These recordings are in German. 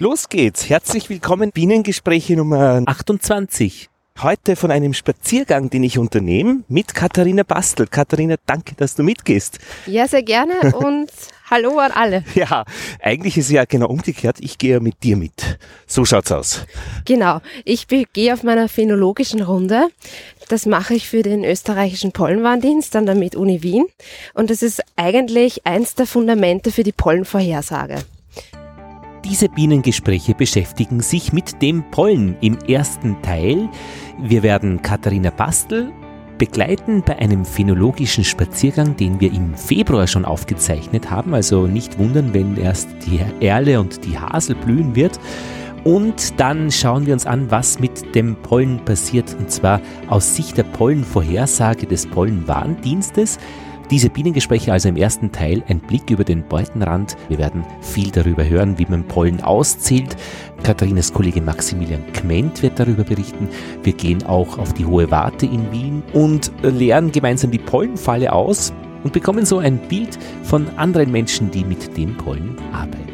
Los geht's. Herzlich willkommen. Bienengespräche Nummer 28. Heute von einem Spaziergang, den ich unternehme mit Katharina Bastel. Katharina, danke, dass du mitgehst. Ja, sehr gerne und hallo an alle. Ja, eigentlich ist es ja genau umgekehrt. Ich gehe mit dir mit. So schaut's aus. Genau. Ich gehe auf meiner phänologischen Runde. Das mache ich für den österreichischen Pollenwarndienst an der Med Uni Wien. Und das ist eigentlich eins der Fundamente für die Pollenvorhersage. Diese Bienengespräche beschäftigen sich mit dem Pollen im ersten Teil. Wir werden Katharina Bastel begleiten bei einem phänologischen Spaziergang, den wir im Februar schon aufgezeichnet haben. Also nicht wundern, wenn erst die Erle und die Hasel blühen wird. Und dann schauen wir uns an, was mit dem Pollen passiert, und zwar aus Sicht der Pollenvorhersage des Pollenwarndienstes. Diese Bienengespräche also im ersten Teil ein Blick über den Beutenrand. Wir werden viel darüber hören, wie man Pollen auszählt. Katharinas Kollege Maximilian Kment wird darüber berichten. Wir gehen auch auf die Hohe Warte in Wien und lernen gemeinsam die Pollenfalle aus und bekommen so ein Bild von anderen Menschen, die mit dem Pollen arbeiten.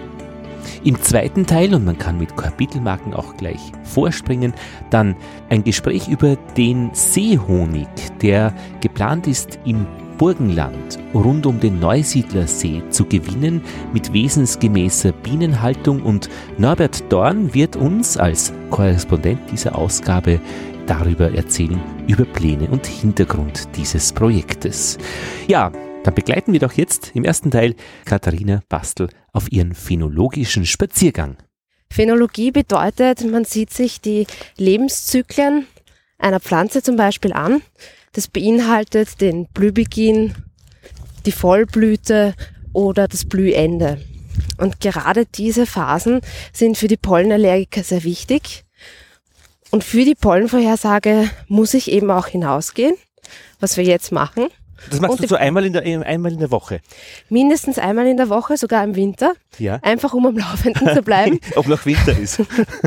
Im zweiten Teil, und man kann mit Kapitelmarken auch gleich vorspringen, dann ein Gespräch über den Seehonig, der geplant ist im Burgenland rund um den Neusiedlersee zu gewinnen mit wesensgemäßer Bienenhaltung und Norbert Dorn wird uns als Korrespondent dieser Ausgabe darüber erzählen, über Pläne und Hintergrund dieses Projektes. Ja, dann begleiten wir doch jetzt im ersten Teil Katharina Bastel auf ihren phänologischen Spaziergang. Phänologie bedeutet, man sieht sich die Lebenszyklen einer Pflanze zum Beispiel an das beinhaltet den Blühbeginn, die Vollblüte oder das Blühende. Und gerade diese Phasen sind für die Pollenallergiker sehr wichtig. Und für die Pollenvorhersage muss ich eben auch hinausgehen, was wir jetzt machen. Das machst du so einmal in, der, einmal in der Woche? Mindestens einmal in der Woche, sogar im Winter. Ja. Einfach um am Laufenden zu bleiben. Ob noch Winter ist.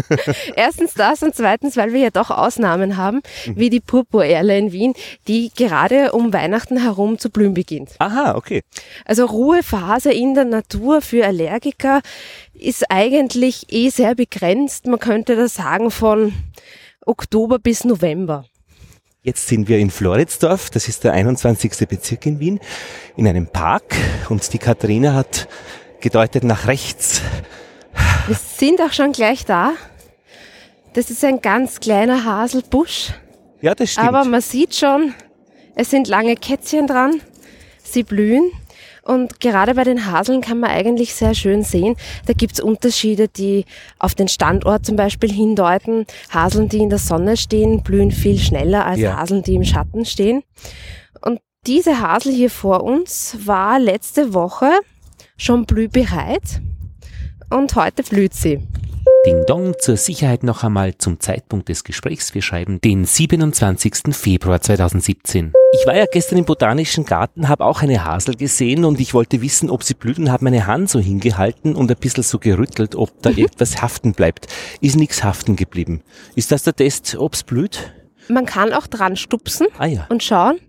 Erstens das und zweitens, weil wir ja doch Ausnahmen haben, mhm. wie die Purpurerle in Wien, die gerade um Weihnachten herum zu blühen beginnt. Aha, okay. Also Ruhephase in der Natur für Allergiker ist eigentlich eh sehr begrenzt. Man könnte da sagen von Oktober bis November. Jetzt sind wir in Floridsdorf, das ist der 21. Bezirk in Wien, in einem Park und die Katharina hat gedeutet nach rechts. Wir sind auch schon gleich da. Das ist ein ganz kleiner Haselbusch. Ja, das stimmt. Aber man sieht schon, es sind lange Kätzchen dran. Sie blühen. Und gerade bei den Haseln kann man eigentlich sehr schön sehen, da gibt's Unterschiede, die auf den Standort zum Beispiel hindeuten. Haseln, die in der Sonne stehen, blühen viel schneller als ja. Haseln, die im Schatten stehen. Und diese Hasel hier vor uns war letzte Woche schon blühbereit und heute blüht sie. Ding Dong zur Sicherheit noch einmal zum Zeitpunkt des Gesprächs. Wir schreiben den 27. Februar 2017. Ich war ja gestern im Botanischen Garten, habe auch eine Hasel gesehen und ich wollte wissen, ob sie blüht und habe meine Hand so hingehalten und ein bisschen so gerüttelt, ob da mhm. etwas haften bleibt. Ist nichts haften geblieben. Ist das der Test, ob's blüht? Man kann auch dran stupsen ah, ja. und schauen.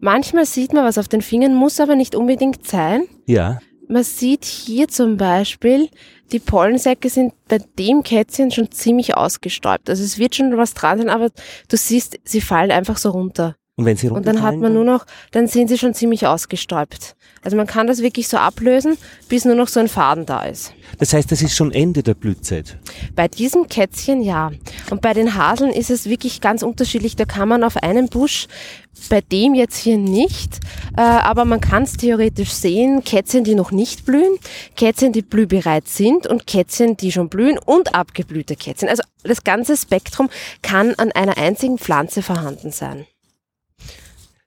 Manchmal sieht man was auf den Fingern, muss aber nicht unbedingt sein. Ja. Man sieht hier zum Beispiel, die Pollensäcke sind bei dem Kätzchen schon ziemlich ausgestäubt. Also es wird schon was dran sein, aber du siehst, sie fallen einfach so runter. Und wenn sie Und dann hat man nur noch, dann sind sie schon ziemlich ausgestäubt. Also man kann das wirklich so ablösen, bis nur noch so ein Faden da ist. Das heißt, das ist schon Ende der Blützeit? Bei diesem Kätzchen ja. Und bei den Haseln ist es wirklich ganz unterschiedlich. Da kann man auf einem Busch, bei dem jetzt hier nicht, äh, aber man kann es theoretisch sehen, Kätzchen, die noch nicht blühen, Kätzchen, die blühbereit sind und Kätzchen, die schon blühen und abgeblühte Kätzchen. Also das ganze Spektrum kann an einer einzigen Pflanze vorhanden sein.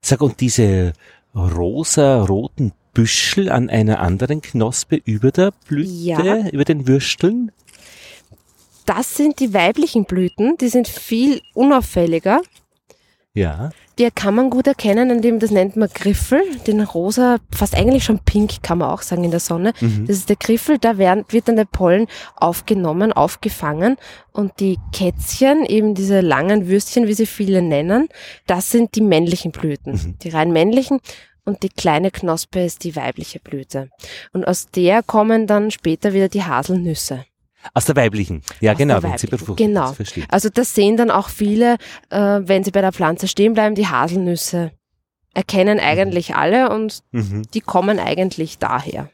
Sag, und diese rosa-roten Büschel an einer anderen Knospe über der Blüte, ja. über den Würsteln? Das sind die weiblichen Blüten, die sind viel unauffälliger. Ja. Die kann man gut erkennen, indem das nennt man Griffel, den rosa, fast eigentlich schon pink kann man auch sagen in der Sonne. Mhm. Das ist der Griffel, da werden, wird dann der Pollen aufgenommen, aufgefangen und die Kätzchen, eben diese langen Würstchen, wie sie viele nennen, das sind die männlichen Blüten. Mhm. Die rein männlichen und die kleine Knospe ist die weibliche Blüte. Und aus der kommen dann später wieder die Haselnüsse. Aus der weiblichen. Ja, Aus genau, wenn sie befruchtet Genau. verstehe. Also das sehen dann auch viele, äh, wenn sie bei der Pflanze stehen bleiben, die Haselnüsse erkennen eigentlich alle und Mhm. die kommen eigentlich daher.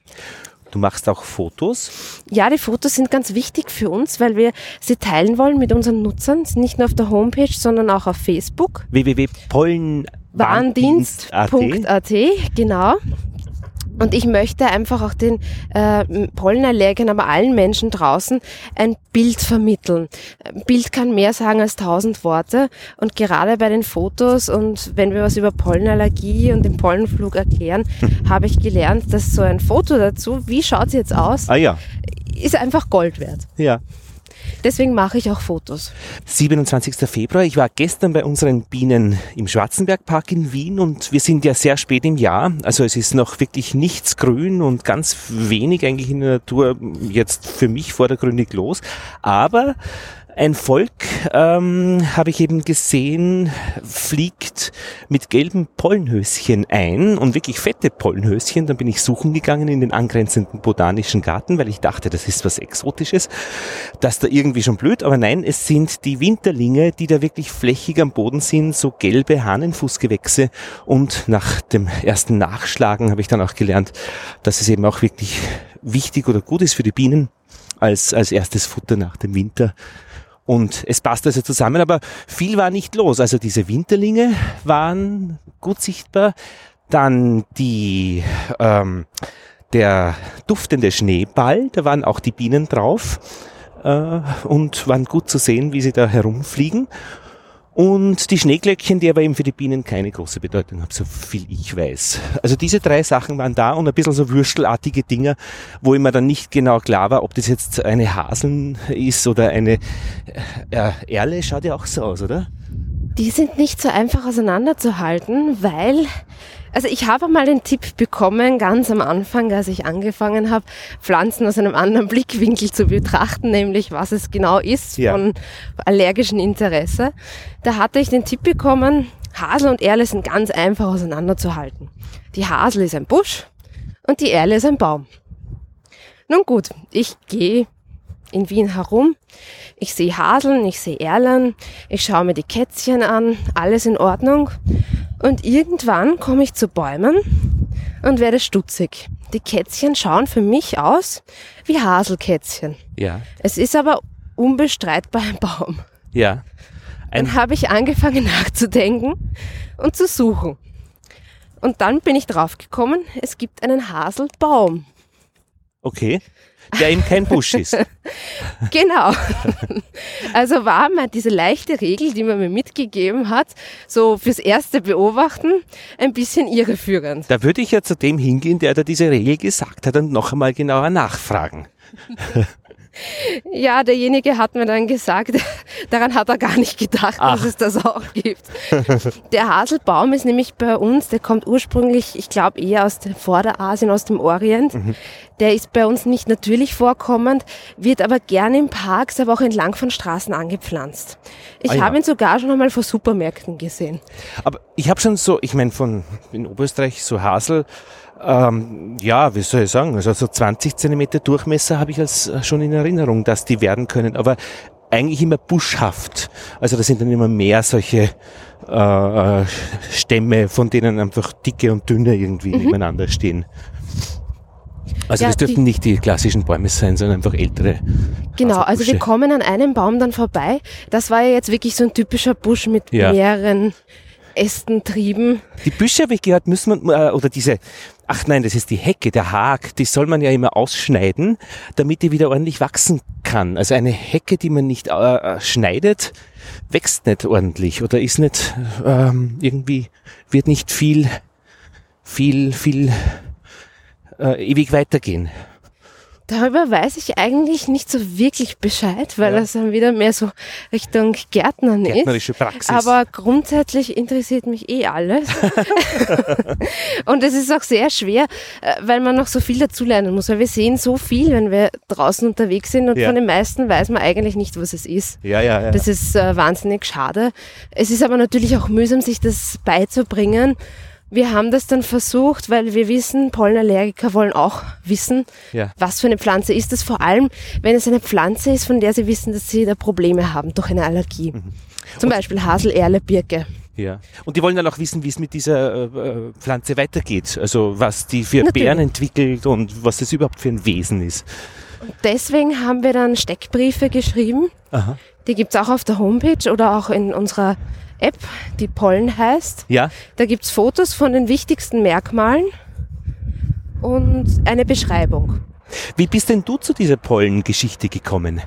Du machst auch Fotos. Ja, die Fotos sind ganz wichtig für uns, weil wir sie teilen wollen mit unseren Nutzern, nicht nur auf der Homepage, sondern auch auf Facebook. www.pollenwarndienst.at Warndienst.at, genau. Und ich möchte einfach auch den äh, Pollenallergern, aber allen Menschen draußen ein Bild vermitteln. Ein Bild kann mehr sagen als tausend Worte. Und gerade bei den Fotos und wenn wir was über Pollenallergie und den Pollenflug erklären, habe ich gelernt, dass so ein Foto dazu, wie schaut es jetzt aus, Ah ja, ist einfach Gold wert. ja. Deswegen mache ich auch Fotos. 27. Februar. Ich war gestern bei unseren Bienen im Schwarzenbergpark in Wien und wir sind ja sehr spät im Jahr. Also es ist noch wirklich nichts grün und ganz wenig eigentlich in der Natur jetzt für mich vordergründig los. Aber ein Volk, ähm, habe ich eben gesehen, fliegt mit gelben Pollenhöschen ein und wirklich fette Pollenhöschen. Dann bin ich suchen gegangen in den angrenzenden botanischen Garten, weil ich dachte, das ist was Exotisches. Das da irgendwie schon blöd, aber nein, es sind die Winterlinge, die da wirklich flächig am Boden sind, so gelbe Hahnenfußgewächse. Und nach dem ersten Nachschlagen habe ich dann auch gelernt, dass es eben auch wirklich wichtig oder gut ist für die Bienen als, als erstes Futter nach dem Winter. Und es passt also zusammen, aber viel war nicht los. Also diese Winterlinge waren gut sichtbar. Dann die, ähm, der duftende Schneeball, da waren auch die Bienen drauf äh, und waren gut zu sehen, wie sie da herumfliegen. Und die Schneeglöckchen, die aber eben für die Bienen keine große Bedeutung haben, so viel ich weiß. Also diese drei Sachen waren da und ein bisschen so würstelartige Dinger, wo immer dann nicht genau klar war, ob das jetzt eine Haseln ist oder eine äh, Erle, schaut ja auch so aus, oder? Die sind nicht so einfach auseinanderzuhalten, weil, also ich habe mal den Tipp bekommen, ganz am Anfang, als ich angefangen habe, Pflanzen aus einem anderen Blickwinkel zu betrachten, nämlich was es genau ist Ja. von allergischem Interesse. Da hatte ich den Tipp bekommen, Hasel und Erle sind ganz einfach auseinanderzuhalten. Die Hasel ist ein Busch und die Erle ist ein Baum. Nun gut, ich gehe in Wien herum. Ich sehe Haseln, ich sehe Erlen, ich schaue mir die Kätzchen an, alles in Ordnung. Und irgendwann komme ich zu Bäumen und werde stutzig. Die Kätzchen schauen für mich aus wie Haselkätzchen. Ja. Es ist aber unbestreitbar ein Baum. Ja. Ein, Dann habe ich angefangen nachzudenken und zu suchen. Und dann bin ich draufgekommen, es gibt einen Haselbaum. okay. Der eben kein Busch ist. Genau. Also war mal diese leichte Regel, die man mir mitgegeben hat, so fürs erste Beobachten, ein bisschen irreführend. Da würde ich ja zu dem hingehen, der da diese Regel gesagt hat und noch einmal genauer nachfragen. Ja, derjenige hat mir dann gesagt, daran hat er gar nicht gedacht, Ach. dass es das auch gibt. Der Haselbaum ist nämlich bei uns, der kommt ursprünglich, ich glaube, eher aus dem Vorderasien, aus dem Orient. Mhm. Der ist bei uns nicht natürlich vorkommend, wird aber gerne in Parks, aber auch entlang von Straßen angepflanzt. Ich Ah ja. habe ihn sogar schon einmal vor Supermärkten gesehen. Aber ich habe schon so, ich meine, von in Oberösterreich so Hasel, ähm, ja, wie soll ich sagen, also so 20 Zentimeter Durchmesser habe ich als äh, schon in Erinnerung, dass die werden können, aber eigentlich immer buschhaft. Also das sind dann immer mehr solche äh, Stämme, von denen einfach dicke und dünne irgendwie nebeneinander stehen. Also Ja, das dürften die- nicht die klassischen Bäume sein, sondern einfach ältere. Genau, also wir Haselbüsche. kommen an einem Baum dann vorbei. Das war ja jetzt wirklich so ein typischer Busch mit Ja. mehreren Ästen, Trieben. Die Büsche habe ich gehört, müssen man, äh, oder diese, ach nein, das ist die Hecke, der Hag, die soll man ja immer ausschneiden, damit die wieder ordentlich wachsen kann. Also eine Hecke, die man nicht äh, äh, schneidet, wächst nicht ordentlich oder ist nicht ähm, irgendwie, wird nicht viel, viel, viel äh, ewig weitergehen. Darüber weiß ich eigentlich nicht so wirklich Bescheid, weil Ja. das dann wieder mehr so Richtung Gärtnern ist. Gärtnerische Praxis. Aber grundsätzlich interessiert mich eh alles. Und es ist auch sehr schwer, äh, weil man noch so viel dazulernen muss. Weil wir sehen so viel, wenn wir draußen unterwegs sind und Ja. von den meisten weiß man eigentlich nicht, was es ist. ja, ja, ja. Das ist äh, wahnsinnig schade. Es ist aber natürlich auch mühsam, sich das beizubringen. Wir haben das dann versucht, weil wir wissen, Pollenallergiker wollen auch wissen, ja. was für eine Pflanze ist das. Vor allem, wenn es eine Pflanze ist, von der sie wissen, dass sie da Probleme haben durch eine Allergie. Mhm. Zum Und Beispiel Hasel, Erle, Birke. Ja. Und die wollen dann auch wissen, wie es mit dieser äh, äh Pflanze weitergeht. Also was die für Natürlich. Beeren entwickelt und was das überhaupt für ein Wesen ist. Und deswegen haben wir dann Steckbriefe geschrieben. Aha. Die gibt es auch auf der Homepage oder auch in unserer App, die Pollen heißt. Ja. Da gibt es Fotos von den wichtigsten Merkmalen und eine Beschreibung. Wie bist denn du zu dieser Pollengeschichte gekommen?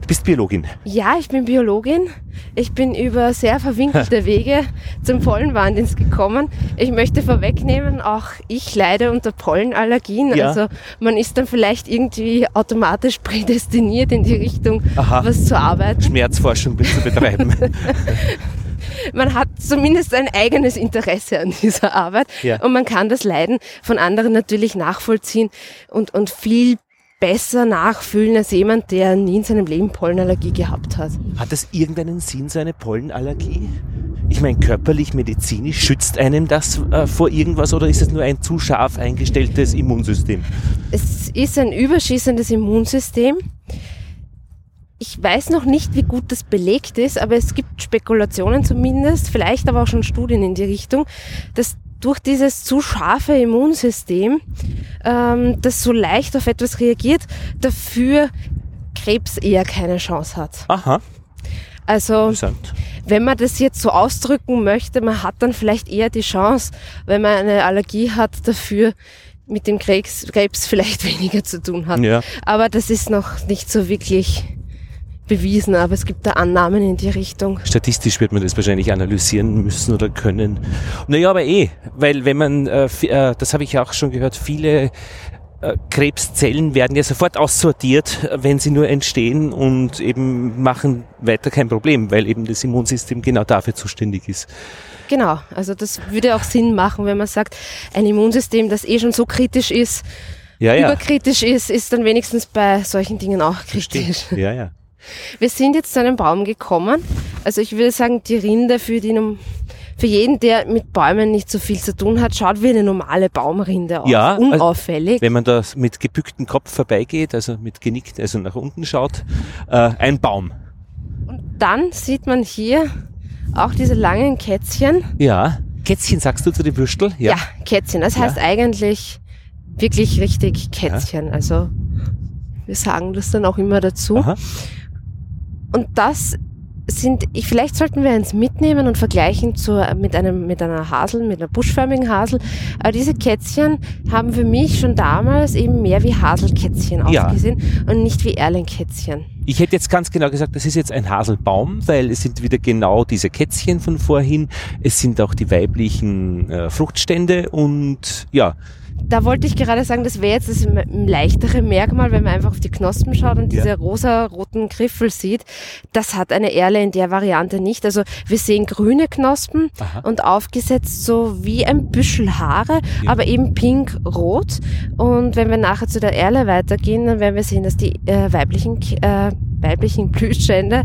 Du bist Biologin. Ja, ich bin Biologin. Ich bin über sehr verwinkelte Wege zum Pollenwahnsinns gekommen. Ich möchte vorwegnehmen, auch ich leide unter Pollenallergien. Ja. Also man ist dann vielleicht irgendwie automatisch prädestiniert in die Richtung, Aha. was zu arbeiten. Schmerzforschung zu betreiben. man hat zumindest ein eigenes Interesse an dieser Arbeit ja. und man kann das Leiden von anderen natürlich nachvollziehen und, und viel besser nachfühlen als jemand, der nie in seinem Leben Pollenallergie gehabt hat. Hat das irgendeinen Sinn, so eine Pollenallergie? Ich meine, körperlich, medizinisch, schützt einem das äh, vor irgendwas oder ist es nur ein zu scharf eingestelltes Immunsystem? Es ist ein überschießendes Immunsystem. Ich weiß noch nicht, wie gut das belegt ist, aber es gibt Spekulationen zumindest, vielleicht aber auch schon Studien in die Richtung, dass durch dieses zu scharfe Immunsystem, ähm, das so leicht auf etwas reagiert, dafür Krebs eher keine Chance hat. Aha. Also, wenn man das jetzt so ausdrücken möchte, man hat dann vielleicht eher die Chance, wenn man eine Allergie hat, dafür mit dem Krebs, Krebs vielleicht weniger zu tun hat. Ja. Aber das ist noch nicht so wirklich bewiesen, aber es gibt da Annahmen in die Richtung. Statistisch wird man das wahrscheinlich analysieren müssen oder können. Naja, aber eh, weil wenn man, äh, äh, das habe ich auch schon gehört, viele äh, Krebszellen werden ja sofort aussortiert, wenn sie nur entstehen und eben machen weiter kein Problem, weil eben das Immunsystem genau dafür zuständig ist. Genau, also das würde auch Sinn machen, wenn man sagt, ein Immunsystem, das eh schon so kritisch ist, ja, ja. überkritisch ist, ist dann wenigstens bei solchen Dingen auch kritisch. Verstehe. Ja, ja. Wir sind jetzt zu einem Baum gekommen. Also ich würde sagen, die Rinde für, die, für jeden, der mit Bäumen nicht so viel zu tun hat, schaut wie eine normale Baumrinde aus. Ja, also unauffällig. Also wenn man da mit gebücktem Kopf vorbeigeht, also mit genickt, also nach unten schaut, äh, ein Baum. Und dann sieht man hier auch diese langen Kätzchen. Ja, Kätzchen sagst du zu den Würstel? Ja, ja Kätzchen. Das ja. heißt eigentlich wirklich richtig Kätzchen. Ja. Also wir sagen das dann auch immer dazu. Aha. Und das sind, ich, vielleicht sollten wir eins mitnehmen und vergleichen zu, mit, einem, mit einer Hasel, mit einer buschförmigen Hasel. Aber diese Kätzchen haben für mich schon damals eben mehr wie Haselkätzchen ja. ausgesehen und nicht wie Erlenkätzchen. Ich hätte jetzt ganz genau gesagt, das ist jetzt ein Haselbaum, weil es sind wieder genau diese Kätzchen von vorhin. Es sind auch die weiblichen äh, Fruchtstände und ja, da wollte ich gerade sagen, das wäre jetzt das leichtere Merkmal, wenn man einfach auf die Knospen schaut und diese ja. rosa-roten Griffel sieht. Das hat eine Erle in der Variante nicht. Also wir sehen grüne Knospen Aha. und aufgesetzt so wie ein Büschel Haare, ja. aber eben pink-rot. Und wenn wir nachher zu der Erle weitergehen, dann werden wir sehen, dass die äh, weiblichen, äh, weiblichen Blühstände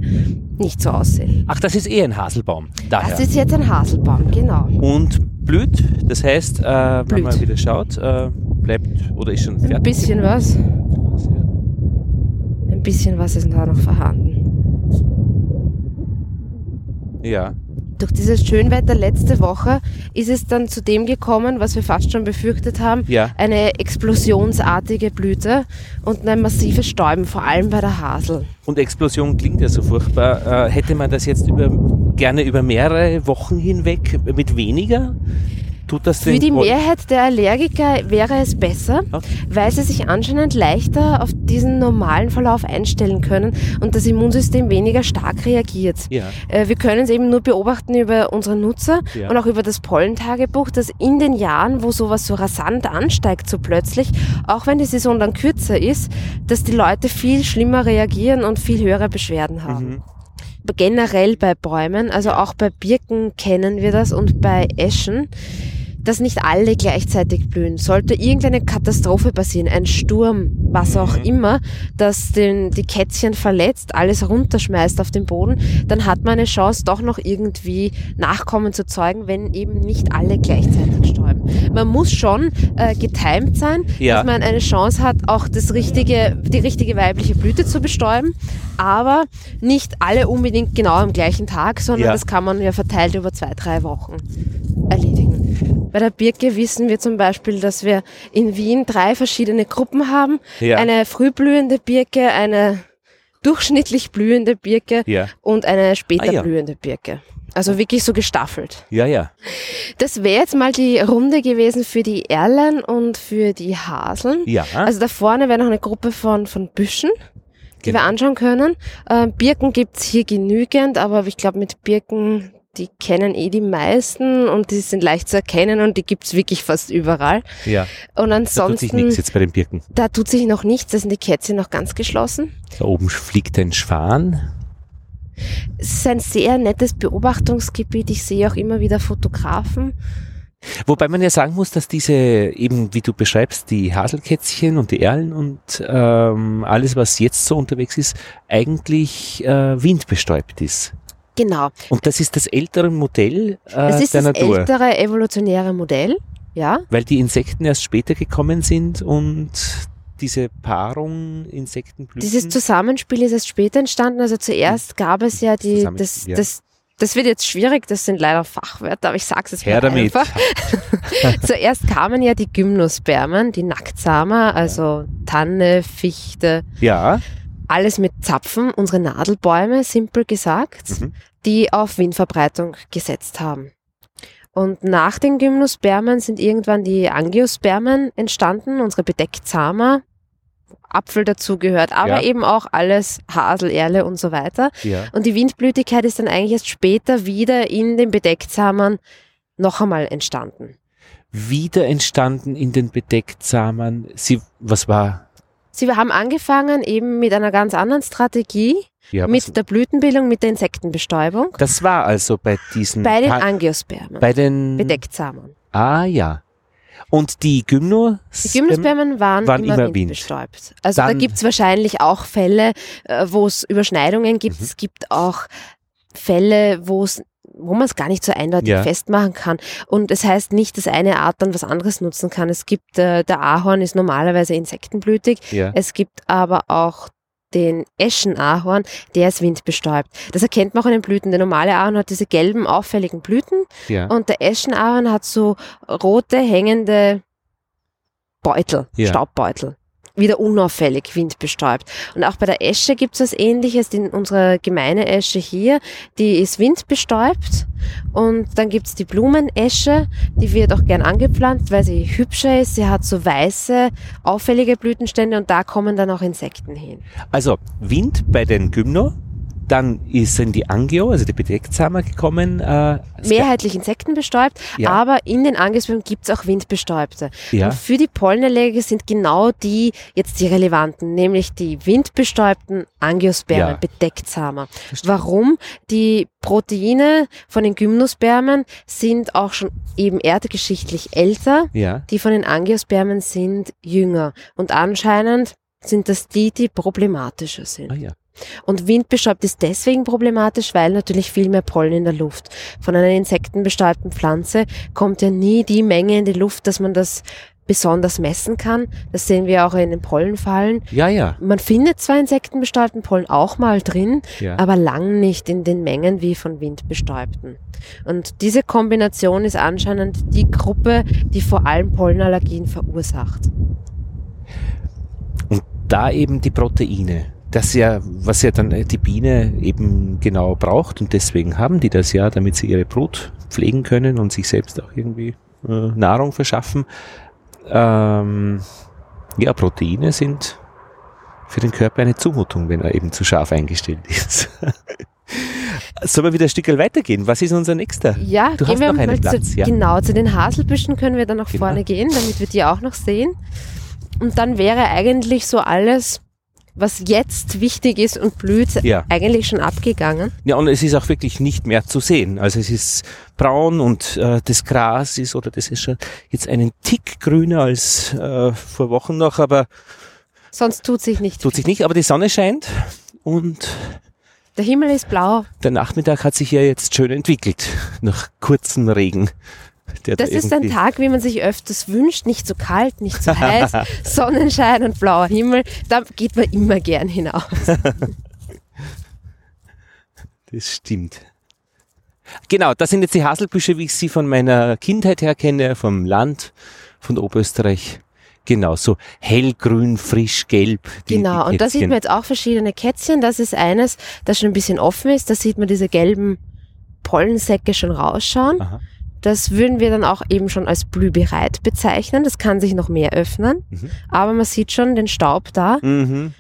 nicht so aussehen. Ach, das ist eh ein Haselbaum. Daher. Das ist jetzt ein Haselbaum, genau. Und blüht. Das heißt, äh, wenn blüht. man wieder schaut, äh, bleibt oder ist schon fertig. Ein bisschen was. Ein bisschen was ist da noch vorhanden. Ja. Durch dieses Schönwetter letzte Woche ist es dann zu dem gekommen, was wir fast schon befürchtet haben, ja. eine explosionsartige Blüte und ein massives Stäuben, vor allem bei der Hasel. Und Explosion klingt ja so furchtbar. Äh, hätte man das jetzt über, gerne über mehrere Wochen hinweg mit weniger? Tut das Für die Mehrheit der Allergiker wäre es besser, okay. weil sie sich anscheinend leichter auf diesen normalen Verlauf einstellen können und das Immunsystem weniger stark reagiert. Ja. Äh, wir können es eben nur beobachten über unsere Nutzer ja. und auch über das Pollentagebuch, dass in den Jahren, wo sowas so rasant ansteigt, so plötzlich, auch wenn die Saison dann kürzer ist, dass die Leute viel schlimmer reagieren und viel höhere Beschwerden haben. Mhm generell bei Bäumen, also auch bei Birken kennen wir das und bei Eschen, dass nicht alle gleichzeitig blühen. Sollte irgendeine Katastrophe passieren, ein Sturm, was auch mhm. immer, das den, die Kätzchen verletzt, alles runterschmeißt auf den Boden, dann hat man eine Chance, doch noch irgendwie Nachkommen zu zeugen, wenn eben nicht alle gleichzeitig. Man muss schon äh, getimt sein, Ja. dass man eine Chance hat, auch das richtige, die richtige weibliche Blüte zu bestäuben. Aber nicht alle unbedingt genau am gleichen Tag, sondern Ja. das kann man ja verteilt über zwei, drei Wochen erledigen. Bei der Birke wissen wir zum Beispiel, dass wir in Wien drei verschiedene Gruppen haben. Ja. Eine frühblühende Birke, eine durchschnittlich blühende Birke Ja. und eine später Ah, ja. blühende Birke. Also wirklich so gestaffelt. Ja, ja. Das wäre jetzt mal die Runde gewesen für die Erlen und für die Haseln. Ja. Also da vorne wäre noch eine Gruppe von, von Büschen, die Genau. wir anschauen können. Ähm, Birken gibt's hier genügend, aber ich glaube mit Birken, die kennen eh die meisten und die sind leicht zu erkennen und die gibt's wirklich fast überall. ja. Und Da tut sich ansonsten, nichts jetzt bei den Birken. da tut sich noch nichts, da sind die Kätzchen noch ganz geschlossen. Da oben fliegt ein Schwan. Es ist ein sehr nettes Beobachtungsgebiet. Ich sehe auch immer wieder Fotografen. Wobei man ja sagen muss, dass diese eben, wie du beschreibst, die Haselkätzchen und die Erlen und ähm, alles, was jetzt so unterwegs ist, eigentlich äh, windbestäubt ist. Genau. Und das ist das ältere Modell äh, Das ist der das Natur, ältere evolutionäre Modell. Ja. weil die Insekten erst später gekommen sind und diese Paarung Insektenblüten. Dieses Zusammenspiel ist erst später entstanden. Also zuerst gab es ja die, das, ja. das, das wird jetzt schwierig, das sind leider Fachwörter, aber ich sag's jetzt Her mal damit. einfach. Zuerst kamen ja die Gymnospermen, die Nacktsamer, also Tanne, Fichte, Ja, alles mit Zapfen, unsere Nadelbäume, simpel gesagt, Mhm. die auf Windverbreitung gesetzt haben. Und nach den Gymnospermen sind irgendwann die Angiospermen entstanden, unsere Bedecktsamer, Apfel dazugehört, aber Ja. eben auch alles Hasel, Erle und so weiter. ja. Und die Windblütigkeit ist dann eigentlich erst später wieder in den Bedecktsamern noch einmal entstanden. Wieder entstanden in den Bedecktsamen. Sie, was war? Sie haben angefangen eben mit einer ganz anderen Strategie, Ja, mit der Blütenbildung, mit der Insektenbestäubung, das war also bei diesen bei den Angiospermen, bei den Bedecktsamern. Ah ja. Und die Gymnos Die Gymnospermen waren, waren immer, immer Wind. windbestäubt. Also da Dann- gibt's wahrscheinlich auch Fälle, äh, wo es Überschneidungen gibt. Mhm. Es gibt auch Fälle, wo es wo man es gar nicht so eindeutig Ja. festmachen kann. Und es heißt nicht, dass eine Art dann was anderes nutzen kann. Es gibt, äh, der Ahorn ist normalerweise insektenblütig. ja. Es gibt aber auch den Eschenahorn, der ist windbestäubt. Das erkennt man auch an den Blüten. Der normale Ahorn hat diese gelben, auffälligen Blüten ja. und der Eschenahorn hat so rote, hängende Beutel, Ja. Staubbeutel. Wieder unauffällig, windbestäubt. Und auch bei der Esche gibt es was ähnliches. Die, unsere gemeine Esche hier, die ist windbestäubt. Und dann gibt es die Blumenesche, die wird auch gern angepflanzt, weil sie hübscher ist. Sie hat so weiße, auffällige Blütenstände und da kommen dann auch Insekten hin. Also Wind bei den Gymno, dann ist sind die Angio, also die Bedecktsamer gekommen. Äh, Mehrheitlich insektenbestäubt, Ja. aber in den Angiospermen gibt es auch windbestäubte. Ja. Und für die Pollenallergiker sind genau die jetzt die relevanten, nämlich die windbestäubten Angiospermen, Ja. Bedecktsamer. Warum? Die Proteine von den Gymnospermen sind auch schon eben erdgeschichtlich älter, Ja, die von den Angiospermen sind jünger. Und anscheinend sind das die, die problematischer sind. ah ja. Und windbestäubt ist deswegen problematisch, weil natürlich viel mehr Pollen in der Luft. Von einer insektenbestäubten Pflanze kommt ja nie die Menge in die Luft, dass man das besonders messen kann. Das sehen wir auch in den Pollenfallen. Ja, ja. Man findet zwar insektenbestäubten Pollen auch mal drin, ja. aber lang nicht in den Mengen wie von windbestäubten. Und diese Kombination ist anscheinend die Gruppe, die vor allem Pollenallergien verursacht. Und da eben die Proteine. Das ja, was ja dann die Biene eben genau braucht und deswegen haben die das ja, damit sie ihre Brut pflegen können und sich selbst auch irgendwie äh, Nahrung verschaffen. Ähm, ja, Proteine sind für den Körper eine Zumutung, wenn er eben zu scharf eingestellt ist. Sollen wir wieder ein Stück weitergehen? Was ist unser nächster? Ja, Du gehen hast wir noch einen mal Platz, zu, ja. genau zu den Haselbüschen können wir dann nach Genau. vorne gehen, damit wir die auch noch sehen. Und dann wäre eigentlich so alles, was jetzt wichtig ist und blüht, Ja. eigentlich schon abgegangen. Ja, und es ist auch wirklich nicht mehr zu sehen. Also es ist braun und äh, das Gras ist, oder das ist schon jetzt einen Tick grüner als äh, vor Wochen noch, aber Sonst tut sich nicht. tut sich nicht. Aber die Sonne scheint und Der Himmel ist blau. der Nachmittag hat sich ja jetzt schön entwickelt nach kurzem Regen. Das da ist ein Tag, wie man sich öfters wünscht, nicht zu kalt, nicht zu heiß, Sonnenschein und blauer Himmel. Da geht man immer gern hinaus. das stimmt. Genau, das sind jetzt die Haselbüsche, wie ich sie von meiner Kindheit her kenne, vom Land, von Oberösterreich. Genau, so hellgrün, frisch, gelb. Die, genau, die und da sieht man jetzt auch verschiedene Kätzchen. Das ist eines, das schon ein bisschen offen ist. Da sieht man diese gelben Pollensäcke schon rausschauen. Aha. Das würden wir dann auch eben schon als blühbereit bezeichnen. Das kann sich noch mehr öffnen. Mhm. Aber man sieht schon den Staub da. Mhm.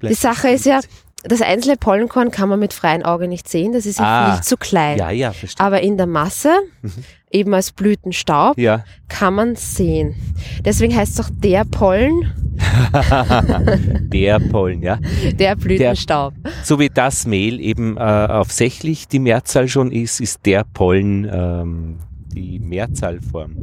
Die Sache ist ja, das einzelne Pollenkorn kann man mit freiem Auge nicht sehen, das ist ja ah, viel zu klein. Ja, ja, verstehe. Aber in der Masse, mhm. eben als Blütenstaub, ja. kann man sehen. Deswegen heißt es auch der Pollen. der Pollen, ja. Der Blütenstaub. Der, so wie das Mehl eben äh, auf sächlich die Mehrzahl schon ist, ist der Pollen ähm, die Mehrzahlform.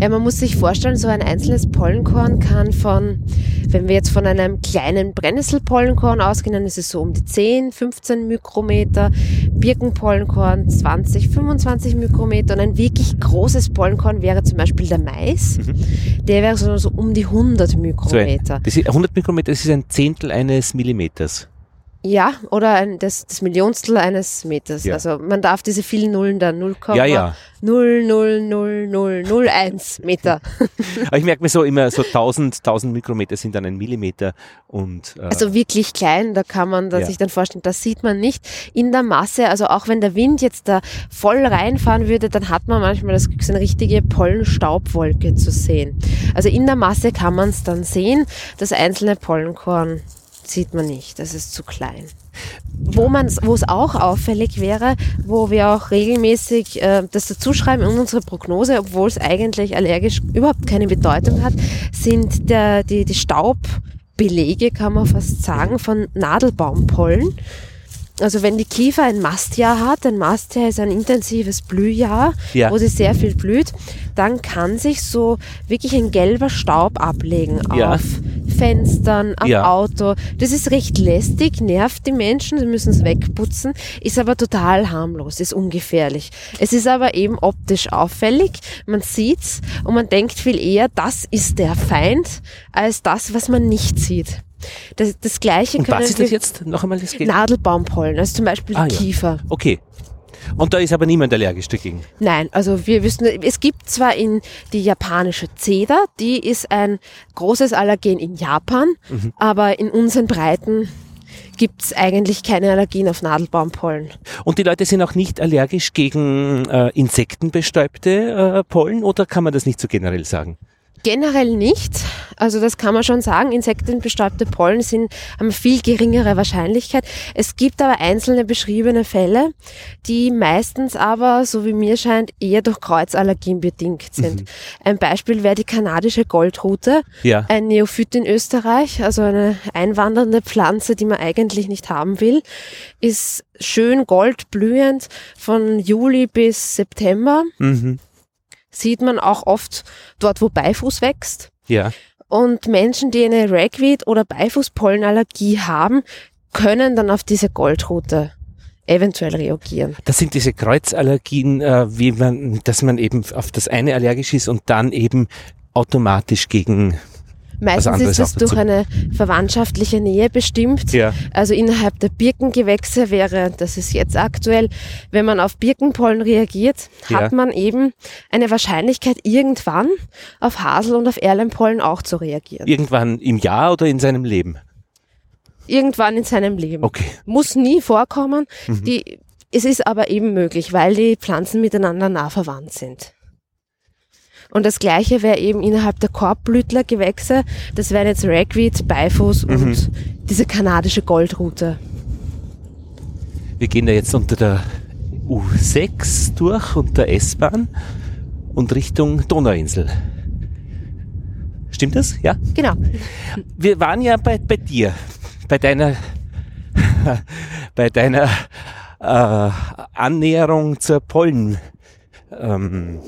Ja, man muss sich vorstellen, so ein einzelnes Pollenkorn kann von, wenn wir jetzt von einem kleinen Brennnesselpollenkorn ausgehen, dann ist es so um die 10, 15 Mikrometer, Birkenpollenkorn 20, 25 Mikrometer und ein wirklich großes Pollenkorn wäre zum Beispiel der Mais, mhm. der wäre so, so um die 100 Mikrometer. So, ist, 100 Mikrometer, das ist ein Zehntel eines Millimeters. Ja, oder ein, das, das Millionstel eines Meters. Ja. Also man darf diese vielen Nullen da 0, ja, ja. 0, 0, 0, 0, 0, 1 Meter. Aber ich merke mir so immer, so 1000, 1000 Mikrometer sind dann ein Millimeter und. Äh, also wirklich klein, da kann man ja. sich dann vorstellen, das sieht man nicht. In der Masse, also auch wenn der Wind jetzt da voll reinfahren würde, dann hat man manchmal das Glück, so eine richtige Pollenstaubwolke zu sehen. Also in der Masse kann man es dann sehen, das einzelne Pollenkorn sieht man nicht, das ist zu klein. Wo es auch auffällig wäre, wo wir auch regelmäßig äh, das dazuschreiben in unsere Prognose, obwohl es eigentlich allergisch überhaupt keine Bedeutung hat, sind der, die, die Staubbelege, kann man fast sagen, von Nadelbaumpollen. Also wenn die Kiefer ein Mastjahr hat, ein Mastjahr ist ein intensives Blühjahr, ja. wo sie sehr viel blüht, dann kann sich so wirklich ein gelber Staub ablegen ja. auf Fenstern, am ja. Auto. Das ist recht lästig, nervt die Menschen, sie müssen es wegputzen, ist aber total harmlos, ist ungefährlich. Es ist aber eben optisch auffällig, man sieht's und man denkt viel eher, das ist der Feind, als das, was man nicht sieht. Das, das Gleiche Und was ist das jetzt noch einmal das Nadelbaumpollen, also zum Beispiel ah, Kiefer. Ja. Okay. Und da ist aber niemand allergisch dagegen. Nein, also wir wissen, es gibt zwar in die japanische Zeder, die ist ein großes Allergen in Japan, mhm. aber in unseren Breiten gibt es eigentlich keine Allergien auf Nadelbaumpollen. Und die Leute sind auch nicht allergisch gegen äh, insektenbestäubte äh, Pollen oder kann man das nicht so generell sagen? Generell nicht. Also das kann man schon sagen. Insektenbestäubte Pollen sind, haben viel geringere Wahrscheinlichkeit. Es gibt aber einzelne beschriebene Fälle, die meistens aber, so wie mir scheint, eher durch Kreuzallergien bedingt sind. Mhm. Ein Beispiel wäre die kanadische Goldrute, ja. ein Neophyt in Österreich, also eine einwandernde Pflanze, die man eigentlich nicht haben will, ist schön goldblühend von Juli bis September. Mhm sieht man auch oft dort, wo Beifuß wächst. Ja. Und Menschen, die eine Ragweed- oder Beifußpollenallergie haben, können dann auf diese Goldrute eventuell reagieren. Das sind diese Kreuzallergien, äh, wie man, dass man eben auf das eine allergisch ist und dann eben automatisch gegen Meistens ist es durch eine verwandtschaftliche Nähe bestimmt. Ja. Also innerhalb der Birkengewächse wäre, das ist jetzt aktuell, wenn man auf Birkenpollen reagiert, ja. hat man eben eine Wahrscheinlichkeit, irgendwann auf Hasel- und auf Erlenpollen auch zu reagieren. Irgendwann im Jahr oder in seinem Leben? Irgendwann in seinem Leben. Okay. Muss nie vorkommen. Mhm. Die, es ist aber eben möglich, weil die Pflanzen miteinander nah verwandt sind. Und das gleiche wäre eben innerhalb der Korbblütlergewächse. Das wären jetzt Ragweed, Beifuß mhm. und diese kanadische Goldrute. Wir gehen da jetzt unter der U6 durch, unter S-Bahn und Richtung Donauinsel. Stimmt das? Ja? Genau. Wir waren ja bei, bei dir, bei deiner, bei deiner äh, Annäherung zur Pollen. Ähm,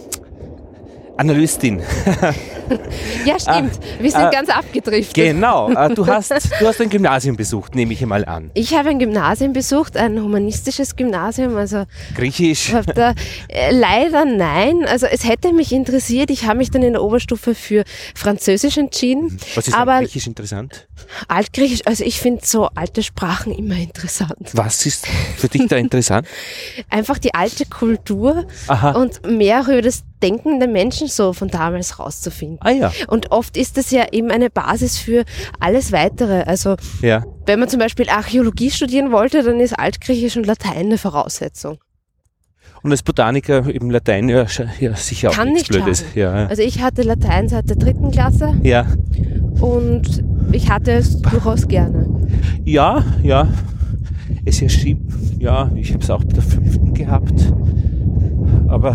Analystin. ja, stimmt. Ah, Wir sind äh, ganz abgedriftet. Genau. Äh, du, hast, du hast ein Gymnasium besucht, nehme ich einmal an. Ich habe ein Gymnasium besucht, ein humanistisches Gymnasium. Also Griechisch? Da, äh, leider nein. Also es hätte mich interessiert. Ich habe mich dann in der Oberstufe für Französisch entschieden. Was ist aber Griechisch interessant? Altgriechisch, also ich finde so alte Sprachen immer interessant. Was ist für dich da interessant? Einfach die alte Kultur Aha. und mehr über das Denken der Menschen so von damals rauszufinden. Ah ja. Und oft ist das ja eben eine Basis für alles Weitere. Also ja. wenn man zum Beispiel Archäologie studieren wollte, dann ist Altgriechisch und Latein eine Voraussetzung. Und als Botaniker eben Latein ja, ja sicher auch Kann nichts nicht Blödes. Ja. Also ich hatte Latein seit der dritten Klasse. Ja. Und ich hatte es durchaus gerne. Ja, ja. Es erschien, ja, ich habe es auch bei der fünften gehabt. Aber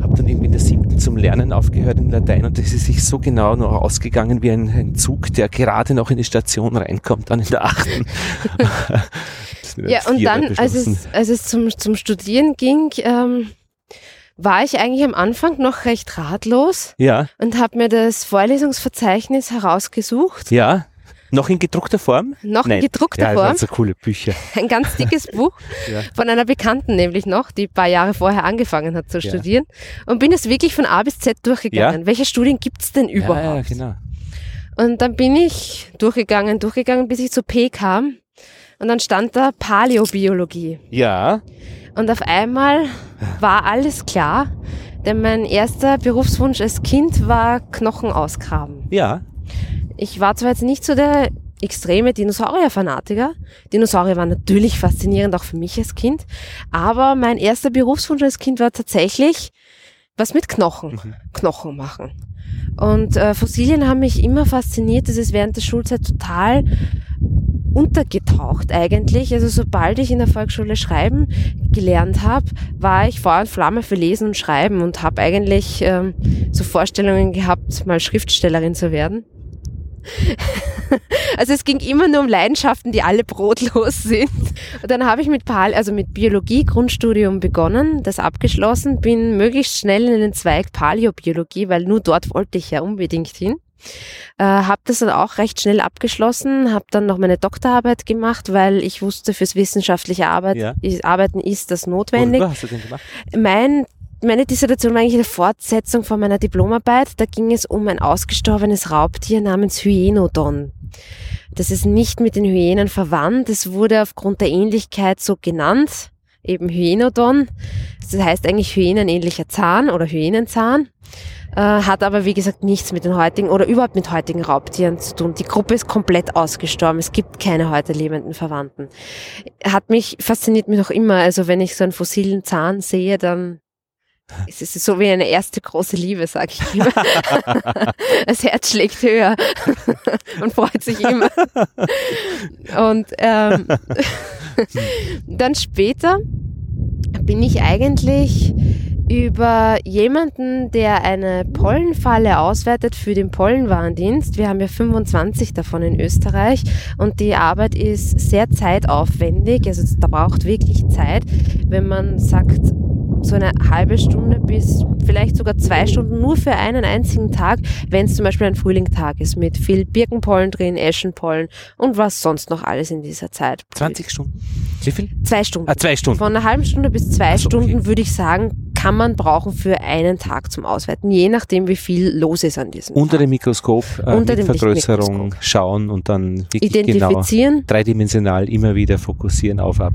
habe dann irgendwie in der siebten zum Lernen aufgehört in Latein und das ist sich so genau noch ausgegangen wie ein, ein Zug, der gerade noch in die Station reinkommt, dann in der achten. ja, und dann, als es, als es zum, zum Studieren ging, ähm, war ich eigentlich am Anfang noch recht ratlos ja. und habe mir das Vorlesungsverzeichnis herausgesucht. Ja. Noch in gedruckter Form? Noch Nein. in gedruckter ja, Form. Das so coole Bücher. Ein ganz dickes Buch ja. von einer Bekannten nämlich noch, die ein paar Jahre vorher angefangen hat zu ja. studieren. Und bin es wirklich von A bis Z durchgegangen. Ja. Welche Studien gibt es denn überhaupt? Ja, genau. Und dann bin ich durchgegangen, durchgegangen, bis ich zu P kam. Und dann stand da Paläobiologie. Ja. Und auf einmal war alles klar, denn mein erster Berufswunsch als Kind war Knochen ausgraben. Ja. Ich war zwar jetzt nicht so der extreme Dinosaurier-Fanatiker. Dinosaurier waren natürlich faszinierend, auch für mich als Kind. Aber mein erster Berufswunsch als Kind war tatsächlich was mit Knochen. Mhm. Knochen machen. Und äh, Fossilien haben mich immer fasziniert. Das ist während der Schulzeit total untergetaucht eigentlich. Also sobald ich in der Volksschule schreiben gelernt habe, war ich Feuer und Flamme für Lesen und Schreiben und habe eigentlich ähm, so Vorstellungen gehabt, mal Schriftstellerin zu werden. also es ging immer nur um Leidenschaften, die alle brotlos sind. Und dann habe ich mit Pal also mit Biologie Grundstudium begonnen, das abgeschlossen, bin möglichst schnell in den Zweig Paläobiologie, weil nur dort wollte ich ja unbedingt hin. Äh, habe das dann auch recht schnell abgeschlossen, habe dann noch meine Doktorarbeit gemacht, weil ich wusste, fürs wissenschaftliche Arbeit, ja. Arbeiten ist das notwendig. Worüber hast du denn gemacht? Mein meine Dissertation war eigentlich eine Fortsetzung von meiner Diplomarbeit. Da ging es um ein ausgestorbenes Raubtier namens Hyenodon. Das ist nicht mit den Hyänen verwandt. Es wurde aufgrund der Ähnlichkeit so genannt, eben Hyenodon. Das heißt eigentlich hyänenähnlicher Zahn oder Hyänenzahn. Äh, hat aber wie gesagt nichts mit den heutigen oder überhaupt mit heutigen Raubtieren zu tun. Die Gruppe ist komplett ausgestorben. Es gibt keine heute lebenden Verwandten. Hat mich, fasziniert mich noch immer. Also wenn ich so einen fossilen Zahn sehe, dann es ist so wie eine erste große Liebe, sag ich immer. das Herz schlägt höher und freut sich immer. Und ähm, dann später bin ich eigentlich über jemanden, der eine Pollenfalle auswertet für den Pollenwarndienst. Wir haben ja 25 davon in Österreich und die Arbeit ist sehr zeitaufwendig. Also da braucht wirklich Zeit, wenn man sagt, so eine halbe Stunde bis vielleicht sogar zwei Stunden nur für einen einzigen Tag, wenn es zum Beispiel ein Frühlingstag ist mit viel Birkenpollen drin, Eschenpollen und was sonst noch alles in dieser Zeit. 20 Stunden? Wie viel? Zwei Stunden. Ah, zwei Stunden. Von einer halben Stunde bis zwei so, Stunden okay. würde ich sagen, kann man brauchen für einen Tag zum Auswerten, je nachdem, wie viel los ist an diesem Unter Tag. dem Mikroskop, äh, Unter dem Vergrößerung schauen und dann wirklich Identifizieren. Genau, dreidimensional immer wieder fokussieren auf ab.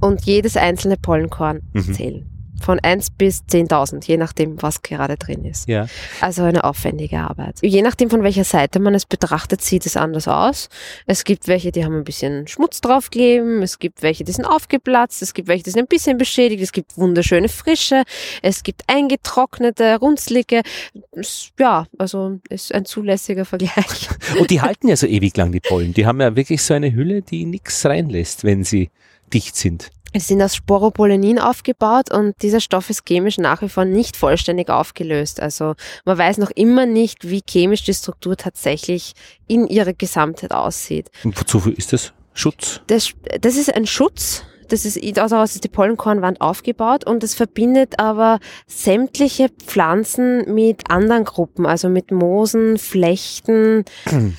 Und jedes einzelne Pollenkorn mhm. zählen von 1 bis 10.000, je nachdem, was gerade drin ist. Ja. Also eine aufwendige Arbeit. Je nachdem, von welcher Seite man es betrachtet, sieht es anders aus. Es gibt welche, die haben ein bisschen Schmutz draufgegeben, es gibt welche, die sind aufgeplatzt, es gibt welche, die sind ein bisschen beschädigt, es gibt wunderschöne Frische, es gibt eingetrocknete, runzlige. Ja, also ist ein zulässiger Vergleich. Und die halten ja so ewig lang, die Pollen. Die haben ja wirklich so eine Hülle, die nichts reinlässt, wenn sie dicht sind. Es sind aus Sporopollenin aufgebaut und dieser Stoff ist chemisch nach wie vor nicht vollständig aufgelöst. Also man weiß noch immer nicht, wie chemisch die Struktur tatsächlich in ihrer Gesamtheit aussieht. Und wozu ist das? Schutz? Das, das ist ein Schutz Das ist, daraus ist die Pollenkornwand aufgebaut und es verbindet aber sämtliche Pflanzen mit anderen Gruppen, also mit Moosen, Flechten,